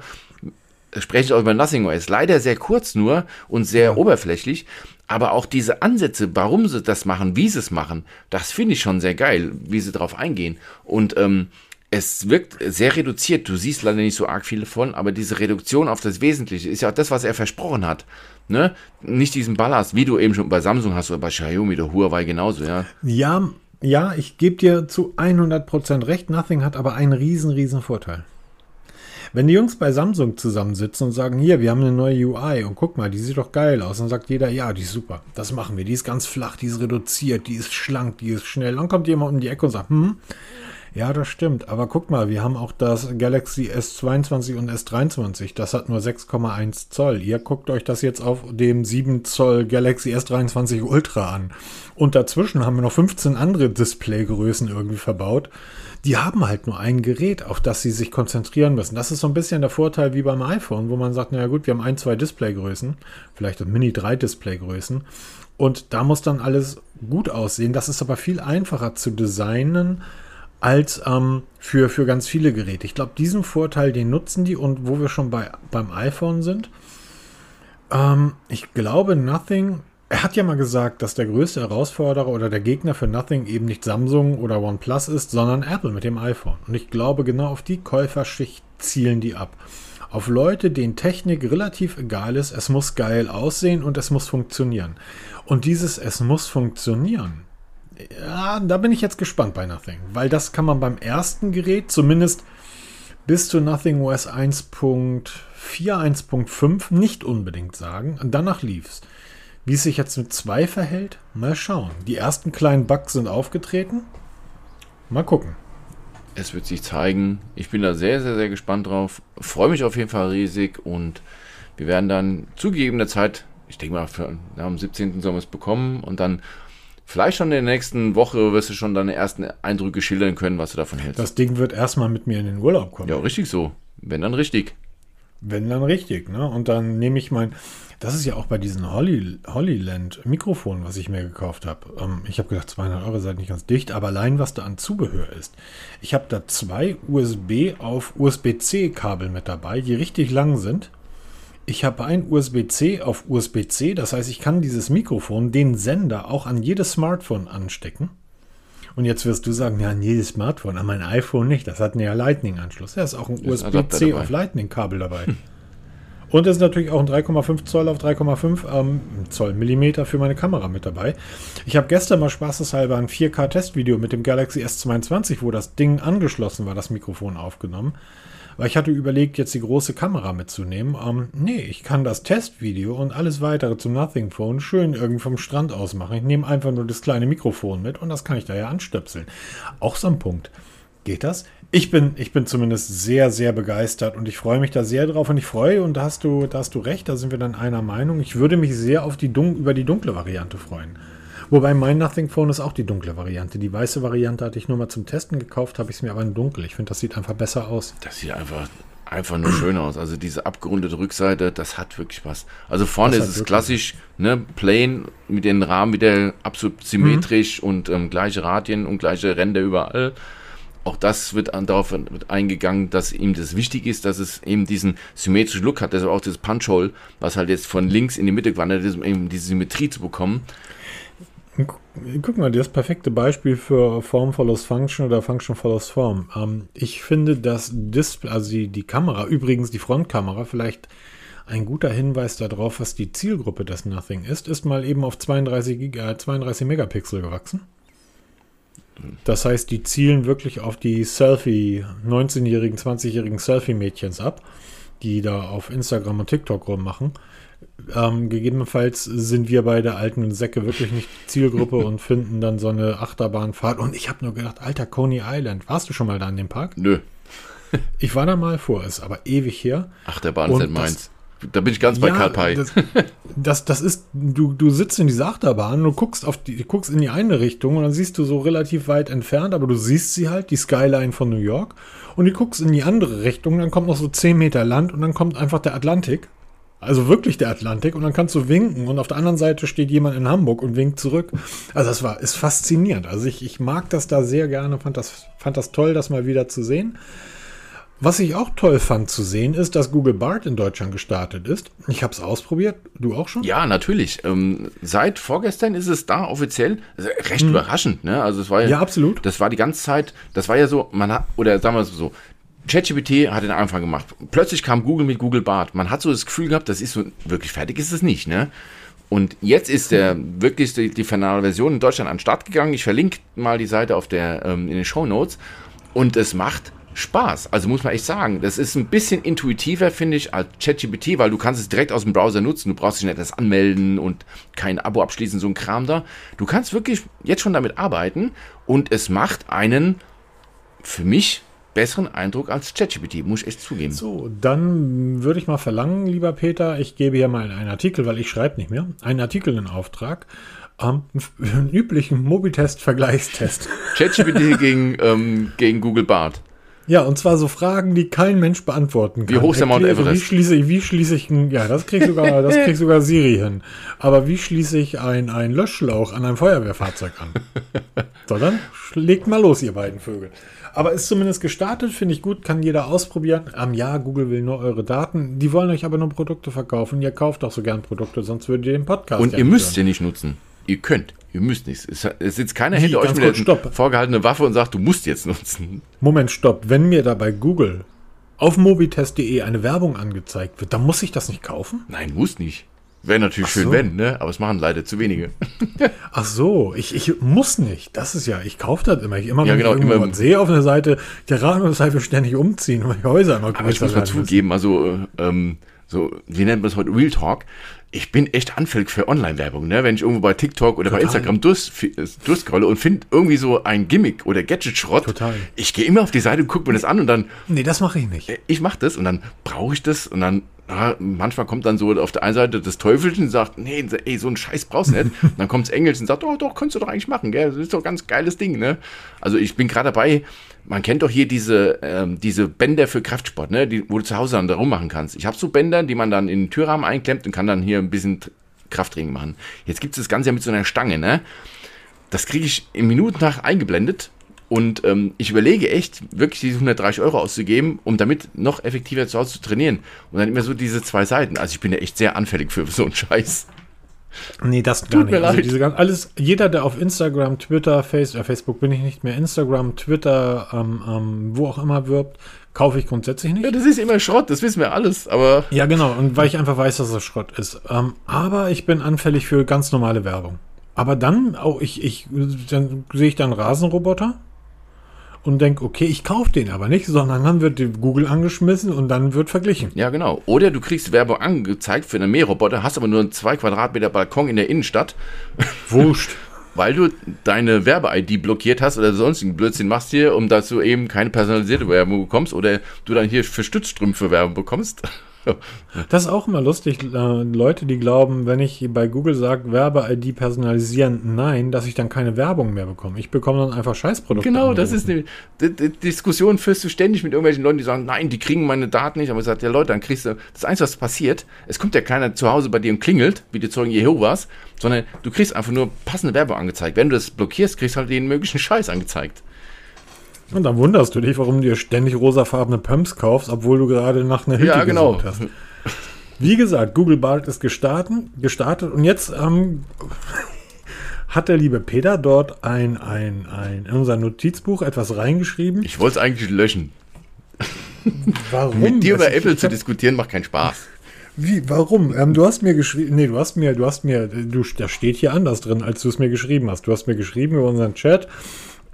spreche ich auch über Nothing OS. Leider sehr kurz nur und sehr ja. oberflächlich, aber auch diese Ansätze, warum sie das machen, wie sie es machen, das finde ich schon sehr geil, wie sie darauf eingehen. Und ähm, es wirkt sehr reduziert. Du siehst leider nicht so arg viele von, aber diese Reduktion auf das Wesentliche ist ja auch das, was er versprochen hat. Ne? Nicht diesen Ballast, wie du eben schon bei Samsung hast oder bei Xiaomi oder Huawei genauso, ja. Ja, ja, ich gebe dir zu 100% recht. Nothing hat aber einen riesen, riesen Vorteil. Wenn die Jungs bei Samsung zusammensitzen und sagen, hier, wir haben eine neue UI und guck mal, die sieht doch geil aus, dann sagt jeder, ja, die ist super, das machen wir, die ist ganz flach, die ist reduziert, die ist schlank, die ist schnell. Dann kommt jemand um die Ecke und sagt, hm, ja, das stimmt. Aber guck mal, wir haben auch das Galaxy S22 und S23. Das hat nur 6,1 Zoll. Ihr guckt euch das jetzt auf dem 7 Zoll Galaxy S23 Ultra an. Und dazwischen haben wir noch 15 andere Displaygrößen irgendwie verbaut. Die haben halt nur ein Gerät, auf das sie sich konzentrieren müssen. Das ist so ein bisschen der Vorteil wie beim iPhone, wo man sagt, naja gut, wir haben ein, zwei Displaygrößen, vielleicht Mini 3 Displaygrößen. Und da muss dann alles gut aussehen. Das ist aber viel einfacher zu designen als ähm, für, für ganz viele Geräte. Ich glaube, diesen Vorteil, den nutzen die und wo wir schon bei, beim iPhone sind, ähm, ich glaube, Nothing, er hat ja mal gesagt, dass der größte Herausforderer oder der Gegner für Nothing eben nicht Samsung oder OnePlus ist, sondern Apple mit dem iPhone. Und ich glaube, genau auf die Käuferschicht zielen die ab. Auf Leute, denen Technik relativ egal ist, es muss geil aussehen und es muss funktionieren. Und dieses Es muss funktionieren, ja, da bin ich jetzt gespannt bei Nothing, weil das kann man beim ersten Gerät zumindest bis zu Nothing OS 1.4, 1.5 nicht unbedingt sagen. Und danach lief's. Wie es sich jetzt mit 2 verhält, mal schauen. Die ersten kleinen Bugs sind aufgetreten. Mal gucken. Es wird sich zeigen. Ich bin da sehr, sehr, sehr gespannt drauf. Freue mich auf jeden Fall riesig und wir werden dann zu gegebener Zeit, ich denke mal, für, am 17. sollen wir es bekommen und dann vielleicht schon in der nächsten Woche wirst du schon deine ersten Eindrücke schildern können, was du davon hältst. Das Ding wird erstmal mit mir in den Urlaub kommen. Ja, richtig so. Wenn dann richtig. Wenn dann richtig, ne? Und dann nehme ich mein, das ist ja auch bei diesen Holly, Hollyland Mikrofon, was ich mir gekauft habe. Ähm, ich habe gedacht, 200 Euro seid nicht ganz dicht, aber allein was da an Zubehör ist. Ich habe da zwei USB auf USB-C Kabel mit dabei, die richtig lang sind. Ich habe ein USB-C auf USB-C, das heißt, ich kann dieses Mikrofon, den Sender, auch an jedes Smartphone anstecken. Und jetzt wirst du sagen, ja, an jedes Smartphone, an mein iPhone nicht. Das hat einen ja Lightning-Anschluss. Ja, ist auch ein USB-C auf Lightning-Kabel dabei. Und es ist natürlich auch ein 3,5 Zoll auf 3,5 ähm, Zoll Millimeter für meine Kamera mit dabei. Ich habe gestern mal spaßeshalber ein 4K-Testvideo mit dem Galaxy S22, wo das Ding angeschlossen war, das Mikrofon aufgenommen. Weil ich hatte überlegt, jetzt die große Kamera mitzunehmen. Ähm, nee, ich kann das Testvideo und alles weitere zum Nothing Phone schön irgendwie vom Strand aus machen. Ich nehme einfach nur das kleine Mikrofon mit und das kann ich da ja anstöpseln. Auch so ein Punkt. Geht das? Ich bin, ich bin zumindest sehr, sehr begeistert und ich freue mich da sehr drauf und ich freue, und da hast du, da hast du recht, da sind wir dann einer Meinung. Ich würde mich sehr auf die Dun über die dunkle Variante freuen. Wobei mein Nothing Phone ist auch die dunkle Variante. Die weiße Variante hatte ich nur mal zum Testen gekauft, habe ich es mir aber in dunkel. Ich finde, das sieht einfach besser aus. Das sieht einfach, einfach nur schön aus. Also diese abgerundete Rückseite, das hat wirklich was. Also vorne ist es klassisch, ne, plain, mit den Rahmen wieder absolut symmetrisch mhm. und ähm, gleiche Radien und gleiche Ränder überall. Auch das wird darauf eingegangen, dass ihm das wichtig ist, dass es eben diesen symmetrischen Look hat. Deshalb auch das Punch-Hole, was halt jetzt von links in die Mitte gewandert ist, um eben diese Symmetrie zu bekommen. Guck mal, das perfekte Beispiel für Form follows Function oder Function follows Form. Ähm, ich finde, dass Display, also die, die Kamera, übrigens die Frontkamera, vielleicht ein guter Hinweis darauf, was die Zielgruppe des Nothing ist, ist mal eben auf 32, äh, 32 Megapixel gewachsen. Das heißt, die zielen wirklich auf die Selfie, 19-jährigen, 20-jährigen Selfie-Mädchens ab, die da auf Instagram und TikTok rummachen. Ähm, gegebenenfalls sind wir bei der alten Säcke wirklich nicht Zielgruppe und finden dann so eine Achterbahnfahrt. Und ich habe nur gedacht, alter, Coney Island, warst du schon mal da in dem Park? Nö. ich war da mal vor, ist aber ewig her. Achterbahn ist nicht meins. Da bin ich ganz bei ja, Karl Pei. Das, das, das, ist, du, du sitzt in dieser Achterbahn, du guckst, auf die, du guckst in die eine Richtung und dann siehst du so relativ weit entfernt, aber du siehst sie halt, die Skyline von New York. Und du guckst in die andere Richtung, dann kommt noch so 10 Meter Land und dann kommt einfach der Atlantik. Also wirklich der Atlantik und dann kannst du winken und auf der anderen Seite steht jemand in Hamburg und winkt zurück. Also das war, ist faszinierend. Also ich, ich mag das da sehr gerne, fand das, fand das toll, das mal wieder zu sehen. Was ich auch toll fand zu sehen, ist, dass Google Bart in Deutschland gestartet ist. Ich habe es ausprobiert. Du auch schon? Ja, natürlich. Ähm, seit vorgestern ist es da offiziell. Also recht hm. überraschend. Ne? Also es war ja, ja, absolut. Das war die ganze Zeit. Das war ja so. Man hat oder sagen wir es so. ChatGPT hat den Anfang gemacht. Plötzlich kam Google mit Google Bart. Man hat so das Gefühl gehabt, das ist so wirklich fertig ist es nicht, ne? Und jetzt ist der wirklich die, die finale Version in Deutschland an den Start gegangen. Ich verlinke mal die Seite auf der ähm, in den Show Notes und es macht Spaß. Also muss man echt sagen, das ist ein bisschen intuitiver, finde ich, als ChatGPT, weil du kannst es direkt aus dem Browser nutzen. Du brauchst dich nicht das anmelden und kein Abo abschließen, so ein Kram da. Du kannst wirklich jetzt schon damit arbeiten und es macht einen für mich besseren Eindruck als ChatGPT, muss ich echt zugeben. So, dann würde ich mal verlangen, lieber Peter, ich gebe hier mal einen Artikel, weil ich schreibe nicht mehr, einen Artikel in Auftrag. Ähm, einen üblichen Mobitest-Vergleichstest. ChatGPT gegen, ähm, gegen Google Bart. Ja, und zwar so Fragen, die kein Mensch beantworten kann. Wie hoch ist der Mount Everest? Wie schließe ich, wie schließe ich, ein, ja, das kriegt sogar, das kriegt sogar Siri hin. Aber wie schließe ich ein, ein Löschschlauch an einem Feuerwehrfahrzeug an? so, dann legt mal los, ihr beiden Vögel. Aber ist zumindest gestartet, finde ich gut, kann jeder ausprobieren. Am ja, Google will nur eure Daten. Die wollen euch aber nur Produkte verkaufen. Ihr kauft auch so gern Produkte, sonst würdet ihr den Podcast Und ja ihr müsst hören. sie nicht nutzen. Ihr könnt. Ihr müsst nicht. Es, sitzt keiner Wie? hinter euch mit kurz, der stopp. vorgehaltenen Waffe und sagt, du musst jetzt nutzen. Moment, stopp. Wenn mir da bei Google auf mobitest.de eine Werbung angezeigt wird, dann muss ich das nicht kaufen? Nein, muss nicht. Wäre natürlich Ach schön, so. wenn, ne? Aber es machen leider zu wenige. Ach so, ich, ich muss nicht. Das ist ja, ich kaufe das immer. Ich immer, Ja, genau, ich irgendwo immer- sehe auf einer Seite, der will ständig umziehen, weil die Häuser immer Aber ich muss mal zugeben, also, äh, ähm, so, wie nennt man es heute, Real Talk. Ich bin echt anfällig für Online-Werbung, ne? Wenn ich irgendwo bei TikTok oder bei Total. Instagram durch, durchscrolle und finde irgendwie so ein Gimmick oder Gadget-Schrott. Total. Ich gehe immer auf die Seite und gucke mir das an und dann, Nee, das mache ich nicht. äh, ich mache das und dann brauche ich das und dann ah, manchmal kommt dann so auf der einen Seite das Teufelchen und sagt, nee, ey, so einen Scheiß brauchst du nicht. Und dann kommt das Engelchen und sagt, oh, doch, kannst du doch eigentlich machen, gell? Das ist doch ein ganz geiles Ding, ne? Also ich bin gerade dabei, man kennt doch hier diese, ähm, diese Bänder für Kraftsport, ne? Die, wo du zu Hause dann da rummachen kannst. Ich habe so Bänder, die man dann in den Türrahmen einklemmt und kann dann hier ein bisschen Krafttraining machen. Jetzt gibt es das Ganze ja mit so einer Stange, ne? Das kriege ich im Minutentag eingeblendet und ähm, ich überlege echt, wirklich diese 130 Euro auszugeben, um damit noch effektiver zu Hause zu trainieren. Und dann immer so diese zwei Seiten. Also ich bin ja echt sehr anfällig für so einen Scheiß. Nee, das gar Tut mir nicht. Also leid. diese ganz, alles, jeder, der auf Instagram, Twitter, Face, äh, Facebook bin ich nicht mehr, Instagram, Twitter, ähm, ähm, wo auch immer wirbt, kaufe ich grundsätzlich nicht. Ja, das ist immer Schrott, das wissen wir alles, aber Ja, genau. Und weil ich einfach weiß, dass das Schrott ist. Ähm, aber ich bin anfällig für ganz normale Werbung. Aber dann auch ich, ich dann sehe ich dann Rasenroboter und denke, okay, ich kaufe den aber nicht, sondern dann wird die Google angeschmissen und dann wird verglichen. ja genau. Oder du kriegst Werbung angezeigt für einen Mähroboter, hast aber nur einen 2 Quadratmeter Balkon in der Innenstadt, Wurscht. weil du deine Werbe-ID blockiert hast oder sonstigen Blödsinn machst hier, um dass du eben keine personalisierte Werbung bekommst oder du dann hier für Stützstrümpfe Werbung bekommst. Das ist auch immer lustig, äh, Leute, die glauben, wenn ich bei Google sage, Werbe-ID personalisieren, nein, dass ich dann keine Werbung mehr bekomme. Ich bekomme dann einfach Scheißprodukte. Genau, das ist eine die, die Diskussion führst du ständig mit irgendwelchen Leuten, die sagen, nein, die kriegen meine Daten nicht. Aber ich sage, ja Leute, dann kriegst du, das Einzige, was passiert, es kommt ja keiner zu Hause bei dir und klingelt, wie die Zeugen Jehovas, sondern du kriegst einfach nur passende Werbung angezeigt. Wenn du das blockierst, kriegst du halt den möglichen Scheiß angezeigt. Und dann wunderst du dich, warum du dir ständig rosafarbene Pumps kaufst, obwohl du gerade nach einer Hilfe Ja, genau. gesucht hast. Wie gesagt, Google Bart ist gestartet, gestartet und jetzt ähm, hat der liebe Peter dort ein, ein, ein, in unser Notizbuch etwas reingeschrieben. Ich wollte es eigentlich löschen. Warum? Mit dir über Apple ich zu hab- diskutieren macht keinen Spaß. Wie, warum? Ähm, du hast mir geschrieben, nee, du hast mir, du hast mir, du, da steht hier anders drin, als du es mir geschrieben hast. Du hast mir geschrieben über unseren Chat,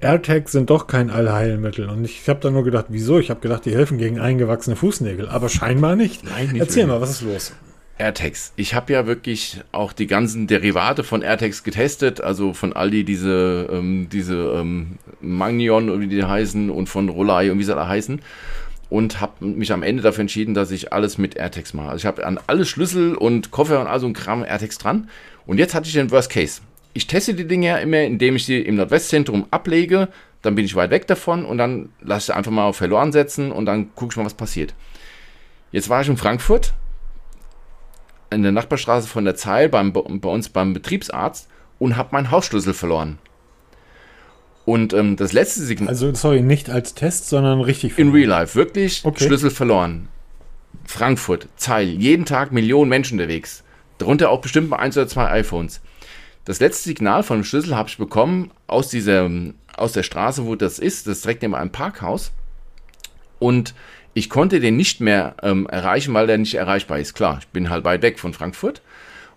AirTags sind doch kein Allheilmittel. Und ich habe dann nur gedacht, wieso? Ich habe gedacht, die helfen gegen eingewachsene Fußnägel, aber scheinbar nicht. Nein, nicht Erzähl wirklich. mal, was ist los? AirTags. Ich habe ja wirklich auch die ganzen Derivate von AirTags getestet, also von Aldi diese, ähm, diese ähm, Magnion, wie die heißen, und von Rolei und wie sie alle heißen. Und habe mich am Ende dafür entschieden, dass ich alles mit AirTags mache. Also ich habe an alle Schlüssel und Koffer und all so ein Kram AirTags dran. Und jetzt hatte ich den Worst Case. Ich teste die Dinge ja immer, indem ich sie im Nordwestzentrum ablege. Dann bin ich weit weg davon und dann lasse ich sie einfach mal auf Verloren setzen und dann gucke ich mal, was passiert. Jetzt war ich in Frankfurt in der Nachbarstraße von der Zeil beim, bei uns beim Betriebsarzt und habe meinen Hausschlüssel verloren. Und ähm, das letzte Signal Also, sorry, nicht als Test, sondern richtig. in Real Life, wirklich Okay. Schlüssel verloren. Frankfurt, Zeil, jeden Tag Millionen Menschen unterwegs. Darunter auch bestimmt mal eins oder zwei iPhones. Das letzte Signal von dem Schlüssel habe ich bekommen aus dieser, aus der Straße, wo das ist. Das ist direkt neben einem Parkhaus. Und ich konnte den nicht mehr ähm, erreichen, weil der nicht erreichbar ist. Klar, ich bin halt weit weg von Frankfurt.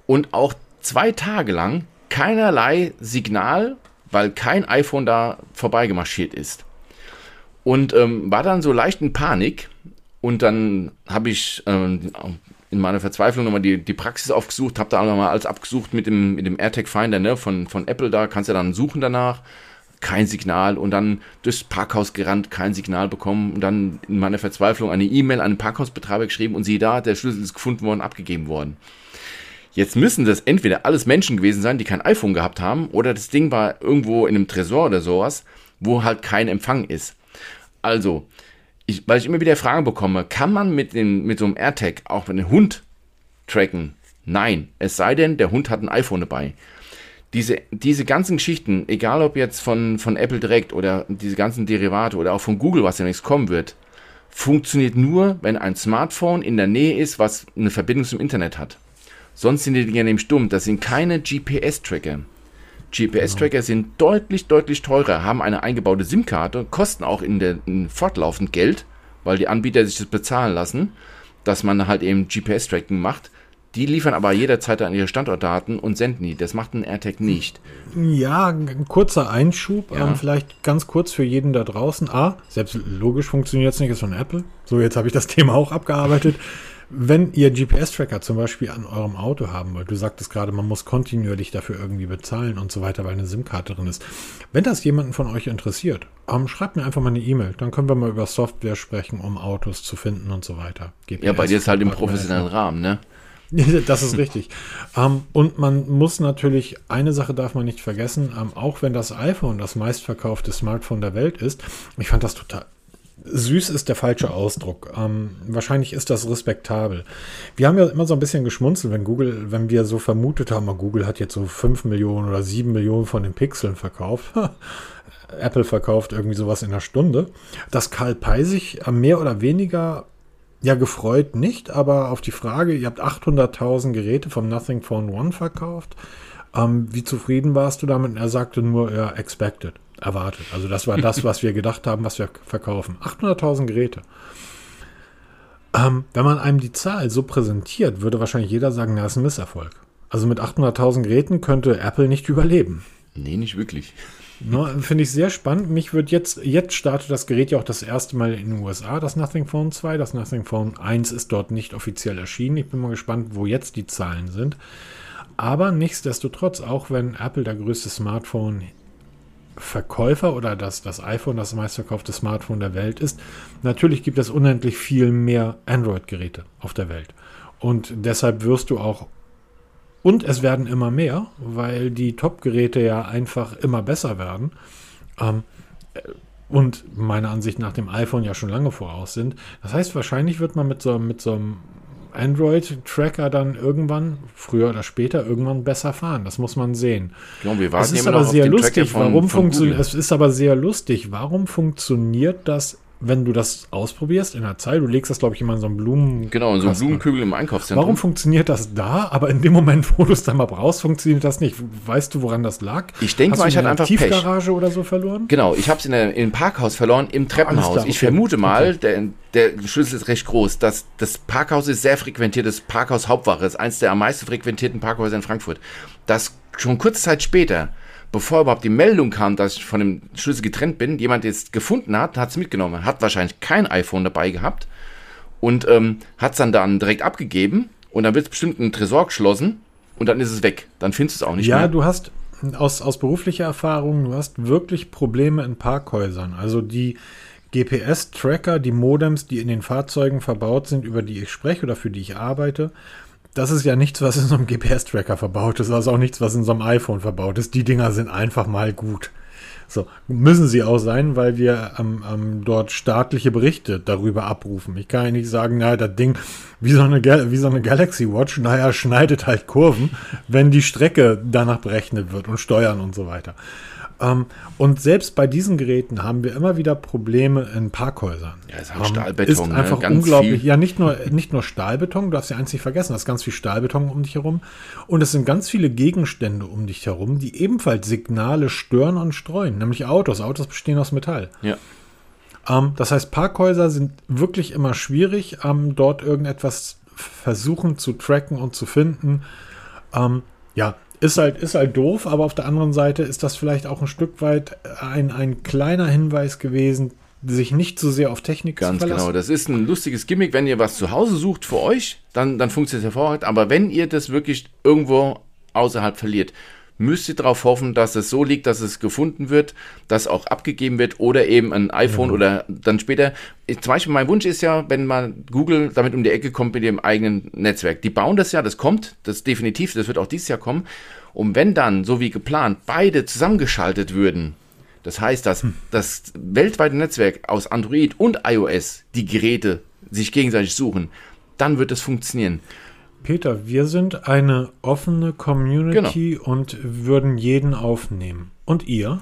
Und auch zwei Tage lang keinerlei Signal, weil kein iPhone da vorbeigemarschiert ist. Und ähm, war dann so leicht in Panik. Und dann habe ich ähm, in meiner Verzweiflung nochmal die, die Praxis aufgesucht, habe da auch nochmal alles abgesucht mit dem, mit dem AirTag Finder ne, von, von Apple. Da kannst du dann suchen danach. Kein Signal. Und dann durchs Parkhaus gerannt, kein Signal bekommen. Und dann in meiner Verzweiflung eine E-Mail an den Parkhausbetreiber geschrieben. Und siehe da, der Schlüssel ist gefunden worden, abgegeben worden. Jetzt müssen das entweder alles Menschen gewesen sein, die kein iPhone gehabt haben, oder das Ding war irgendwo in einem Tresor oder sowas, wo halt kein Empfang ist. Also, ich, weil ich immer wieder Fragen bekomme, kann man mit, dem, mit so einem AirTag auch einen Hund tracken? Nein, es sei denn, der Hund hat ein iPhone dabei. Diese, diese ganzen Geschichten, egal ob jetzt von, von Apple direkt oder diese ganzen Derivate oder auch von Google, was demnächst kommen wird, funktioniert nur, wenn ein Smartphone in der Nähe ist, was eine Verbindung zum Internet hat. Sonst sind die Dinger nämlich dumm. Das sind keine GPS-Tracker. GPS-Tracker sind deutlich, deutlich teurer, haben eine eingebaute SIM-Karte, kosten auch in der in fortlaufend Geld, weil die Anbieter sich das bezahlen lassen, dass man halt eben GPS-Tracking macht. Die liefern aber jederzeit an ihre Standortdaten und senden die. Das macht ein AirTag nicht. Ja, ein kurzer Einschub, Ja. ähm, vielleicht ganz kurz für jeden da draußen. A, selbst logisch funktioniert es nicht, ist von Apple. So, jetzt habe ich das Thema auch abgearbeitet. Wenn ihr GPS-Tracker zum Beispiel an eurem Auto haben wollt, du sagtest gerade, man muss kontinuierlich dafür irgendwie bezahlen und so weiter, weil eine SIM-Karte drin ist. Wenn das jemanden von euch interessiert, ähm, schreibt mir einfach mal eine E-Mail. Dann können wir mal über Software sprechen, um Autos zu finden und so weiter. Ja, bei dir ist halt im professionellen Rahmen, ne? das ist richtig. ähm, und man muss natürlich, eine Sache darf man nicht vergessen, ähm, auch wenn das iPhone das meistverkaufte Smartphone der Welt ist, ich fand das total. Süß ist der falsche Ausdruck. Ähm, wahrscheinlich ist das respektabel. Wir haben ja immer so ein bisschen geschmunzelt, wenn Google, wenn wir so vermutet haben, oh, Google hat jetzt so 5 Millionen oder 7 Millionen von den Pixeln verkauft. Apple verkauft irgendwie sowas in einer Stunde. Dass Karl Pei sich äh, mehr oder weniger ja, gefreut nicht, aber auf die Frage, ihr habt 800.000 Geräte vom Nothing Phone One verkauft. Ähm, wie zufrieden warst du damit? Er sagte nur, ja, expected, erwartet. Also das war das, was wir gedacht haben, was wir verkaufen. 800.000 Geräte. Ähm, wenn man einem die Zahl so präsentiert, würde wahrscheinlich jeder sagen, na, ist ein Misserfolg. Also mit 800.000 Geräten könnte Apple nicht überleben. Nee, nicht wirklich. Ne, Finde ich sehr spannend. Mich wird jetzt, jetzt startet das Gerät ja auch das erste Mal in den USA, das Nothing Phone 2. Das Nothing Phone 1 ist dort nicht offiziell erschienen. Ich bin mal gespannt, wo jetzt die Zahlen sind. Aber nichtsdestotrotz, auch wenn Apple der größte Smartphone-Verkäufer oder das, das iPhone das meistverkaufte Smartphone der Welt ist, natürlich gibt es unendlich viel mehr Android-Geräte auf der Welt. Und deshalb wirst du auch und es werden immer mehr, weil die Top-Geräte ja einfach immer besser werden. Ähm, äh, und meiner Ansicht nach dem iPhone ja schon lange voraus sind. Das heißt, wahrscheinlich wird man mit so, mit so einem Android-Tracker dann irgendwann, früher oder später, irgendwann besser fahren. Das muss man sehen. Genau, wir warten Es ist aber sehr lustig. Von, warum funktioniert? Es ist aber sehr lustig. Warum funktioniert das, wenn du das ausprobierst in der Zeit? Du legst das, glaube ich, immer in so einen Blumen. Genau, in so einem Kasten. Blumenkübel im Einkaufszentrum. Warum funktioniert das da, aber in dem Moment, wo du es dann mal brauchst, funktioniert das nicht? Weißt du, woran das lag? Ich denke mal, ich hatte eine einfach Pech. Tiefgarage oder so verloren? Genau, ich habe es in der- im Parkhaus verloren, im Treppenhaus. klar, Ich okay. vermute mal, Okay. der, der Schlüssel ist recht groß. Das, das Parkhaus ist sehr frequentiert, das Parkhaus Hauptwache ist eines der am meisten frequentierten Parkhäuser in Frankfurt. Das schon kurze Zeit später, bevor überhaupt die Meldung kam, dass ich von dem Schlüssel getrennt bin, jemand jetzt gefunden hat, hat es mitgenommen, hat wahrscheinlich kein iPhone dabei gehabt und ähm, hat es dann, dann direkt abgegeben und dann wird bestimmt ein Tresor geschlossen und dann ist es weg. Dann findest du es auch nicht Ja, mehr. du hast aus, aus beruflicher Erfahrung, du hast wirklich Probleme in Parkhäusern. Also die GPS-Tracker, die Modems, die in den Fahrzeugen verbaut sind, über die ich spreche oder für die ich arbeite, das ist ja nichts, was in so einem GPS-Tracker verbaut ist, also auch nichts, was in so einem iPhone verbaut ist. Die Dinger sind einfach mal gut. So, müssen sie auch sein, weil wir ähm, ähm, dort staatliche Berichte darüber abrufen. Ich kann ja nicht sagen, naja, das Ding, wie so, eine, wie so eine Galaxy Watch, naja, schneidet halt Kurven, wenn die Strecke danach berechnet wird und steuern und so weiter. Ähm, und selbst bei diesen Geräten haben wir immer wieder Probleme in Parkhäusern. Ja, ist halt Ähm, Stahlbeton, Ist ne? einfach Ganz unglaublich. viel. Ja, nicht nur, nicht nur Stahlbeton, du darfst ja eins nicht vergessen, da ist ganz viel Stahlbeton um dich herum. Und es sind ganz viele Gegenstände um dich herum, die ebenfalls Signale stören und streuen, nämlich Autos. Autos bestehen aus Metall. Ja. Ähm, das heißt, Parkhäuser sind wirklich immer schwierig, ähm, dort irgendetwas versuchen zu tracken und zu finden. Ähm, ja, ist halt, ist halt doof, aber auf der anderen Seite ist das vielleicht auch ein Stück weit ein, ein kleiner Hinweis gewesen, sich nicht zu sehr auf Technik Ganz zu genau. verlassen. Das ist ein lustiges Gimmick. Wenn ihr was zu Hause sucht für euch, dann, dann funktioniert es hervorragend. Aber wenn ihr das wirklich irgendwo außerhalb verliert, müsst ihr darauf hoffen, dass es so liegt, dass es gefunden wird, dass auch abgegeben wird oder eben ein iPhone oder dann später. Zum Beispiel mein Wunsch ist ja, wenn mal Google damit um die Ecke kommt mit dem eigenen Netzwerk. Die bauen das ja, das kommt, das definitiv, das wird auch dieses Jahr kommen. Und wenn dann, so wie geplant, beide zusammengeschaltet würden, Das heißt, dass das weltweite Netzwerk aus Android und iOS die Geräte sich gegenseitig suchen, dann wird es funktionieren. Peter, wir sind eine offene Community und würden jeden aufnehmen. Und ihr?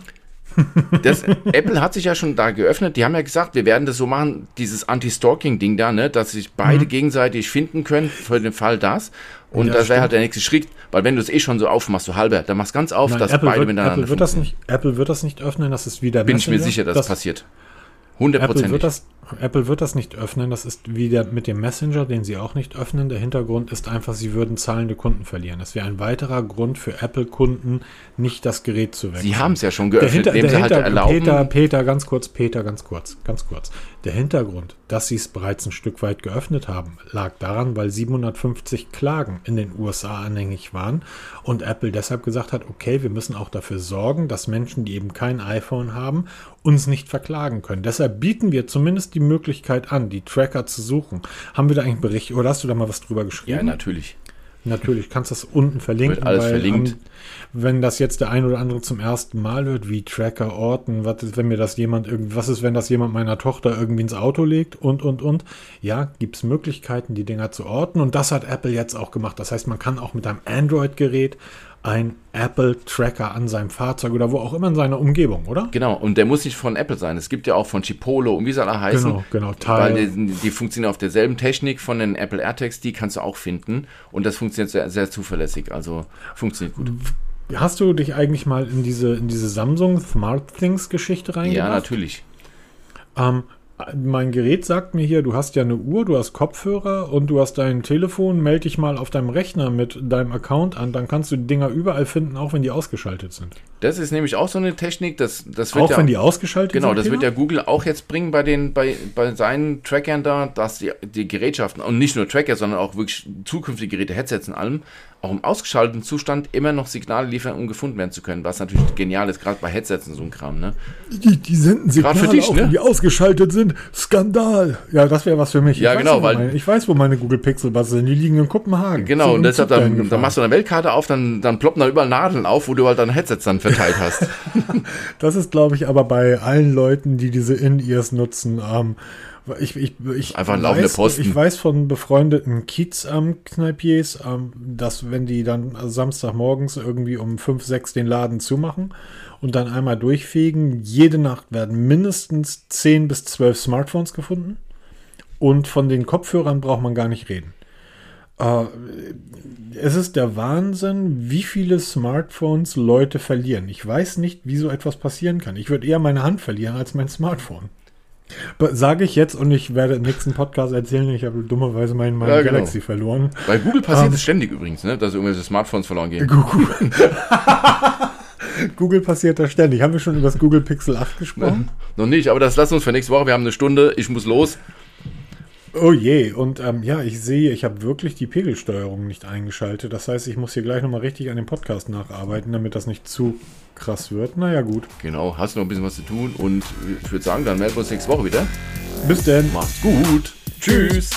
Das, Apple hat sich ja schon da geöffnet. Die haben ja gesagt, wir werden das so machen, dieses Anti-Stalking-Ding da, ne, dass sich beide gegenseitig finden können für den Fall das. Und Ja, das wäre halt der nächste Schritt, weil wenn du es eh schon so aufmachst, so halber, dann machst ganz auf, Nein, dass Apple, beide wird, miteinander Apple, wird das nicht, Apple wird das nicht öffnen, das ist wieder Bin ich mir sicher, dass das passiert. Apple Hundertprozentig. wird, das, Apple wird das nicht öffnen. Das ist wieder mit dem Messenger, den sie auch nicht öffnen. Der Hintergrund ist einfach, sie würden zahlende Kunden verlieren. Es wäre ein weiterer Grund für Apple-Kunden, nicht das Gerät zu wechseln. Sie haben es ja schon der geöffnet, Hinter, indem der sie halt Hinter, erlauben. Peter, Peter, ganz kurz, Peter, ganz kurz, ganz kurz. Der Hintergrund, dass sie es bereits ein Stück weit geöffnet haben, lag daran, weil 750 Klagen in den USA anhängig waren und Apple deshalb gesagt hat, okay, wir müssen auch dafür sorgen, dass Menschen, die eben kein iPhone haben, uns nicht verklagen können. Deshalb bieten wir zumindest die Möglichkeit an, die Tracker zu suchen. Haben wir da eigentlich einen Bericht oder hast du da mal was drüber geschrieben? ja, natürlich. Natürlich, kannst das unten verlinken. Wird alles verlinkt. am- wenn das jetzt der ein oder andere zum ersten Mal hört, wie Tracker orten, was ist, wenn mir das jemand irgendwie, was ist, wenn das jemand meiner Tochter irgendwie ins Auto legt und, und, und. Ja, gibt es Möglichkeiten, die Dinger zu orten und das hat Apple jetzt auch gemacht. Das heißt, man kann auch mit einem Android-Gerät ein Apple-Tracker an seinem Fahrzeug oder wo auch immer in seiner Umgebung, oder? Genau, und der muss nicht von Apple sein. Es gibt ja auch von Chipolo und wie sie alle heißen. Genau, genau, Weil Teil. die, die funktionieren auf derselben Technik von den Apple AirTags, die kannst du auch finden. Und das funktioniert sehr, sehr zuverlässig. Also funktioniert gut. Hast du dich eigentlich mal in diese, in diese Samsung Smart Things Geschichte reingebracht? Ja, natürlich. Ähm, mein Gerät sagt mir hier, du hast ja eine Uhr, du hast Kopfhörer und du hast dein Telefon. Melde dich mal auf deinem Rechner mit deinem Account an, dann kannst du die Dinger überall finden, auch wenn die ausgeschaltet sind. Das ist nämlich auch so eine Technik, das, das wird Auch ja, wenn die ausgeschaltet Genau, sind. das wird Peter? ja Google auch jetzt bringen bei den bei, bei seinen Trackern da, dass die, die Gerätschaften und nicht nur Tracker, sondern auch wirklich zukünftige Geräte, Headsets und allem, auch im ausgeschalteten Zustand immer noch Signale liefern, um gefunden werden zu können, was natürlich genial ist, gerade bei Headsets und so ein Kram, ne? Die, die senden Gerade für dich, auch, ne? wenn die ausgeschaltet sind. Skandal. Ja, das wäre was für mich. Ja, ich genau, Weiß, weil- meine, ich weiß, wo meine Google Pixel Buds sind. Die liegen in Kopenhagen. Genau, und deshalb dann, dann machst du eine Weltkarte auf, dann, dann ploppen da überall Nadeln auf, wo du halt deine Headsets dann verteilt hast. Das ist, glaube ich, aber bei allen Leuten, die diese In-Ears nutzen, ähm, ich, ich, ich, Einfach ein laufender weiß, Posten. ich weiß von befreundeten Kiez-Kneipiers, ähm, dass wenn die dann Samstagmorgens irgendwie um 5, 6 den Laden zumachen und dann einmal durchfegen, jede Nacht werden mindestens 10 bis 12 Smartphones gefunden und von den Kopfhörern braucht man gar nicht reden. Äh, es ist der Wahnsinn, wie viele Smartphones Leute verlieren. Ich weiß nicht, wie so etwas passieren kann. Ich würde eher meine Hand verlieren als mein Smartphone. Sage ich jetzt und ich werde im nächsten Podcast erzählen, ich habe dummerweise meinen, meinen Ja, genau. Galaxy verloren. Bei Google passiert Ähm. es ständig übrigens, ne? dass irgendwelche Smartphones verloren gehen. Google, Google passiert das ständig. Haben wir schon über das Google Pixel 8 gesprochen? Noch nicht, aber das lassen wir uns für nächste Woche. Wir haben eine Stunde, ich muss los. Oh je, und ähm, ja, ich sehe, ich habe wirklich die Pegelsteuerung nicht eingeschaltet. Das heißt, ich muss hier gleich nochmal richtig an dem Podcast nacharbeiten, damit das nicht zu krass wird. Naja, gut. Genau, hast noch ein bisschen was zu tun und ich würde sagen, dann melden wir uns nächste Woche wieder. Bis denn. Macht's gut. Tschüss.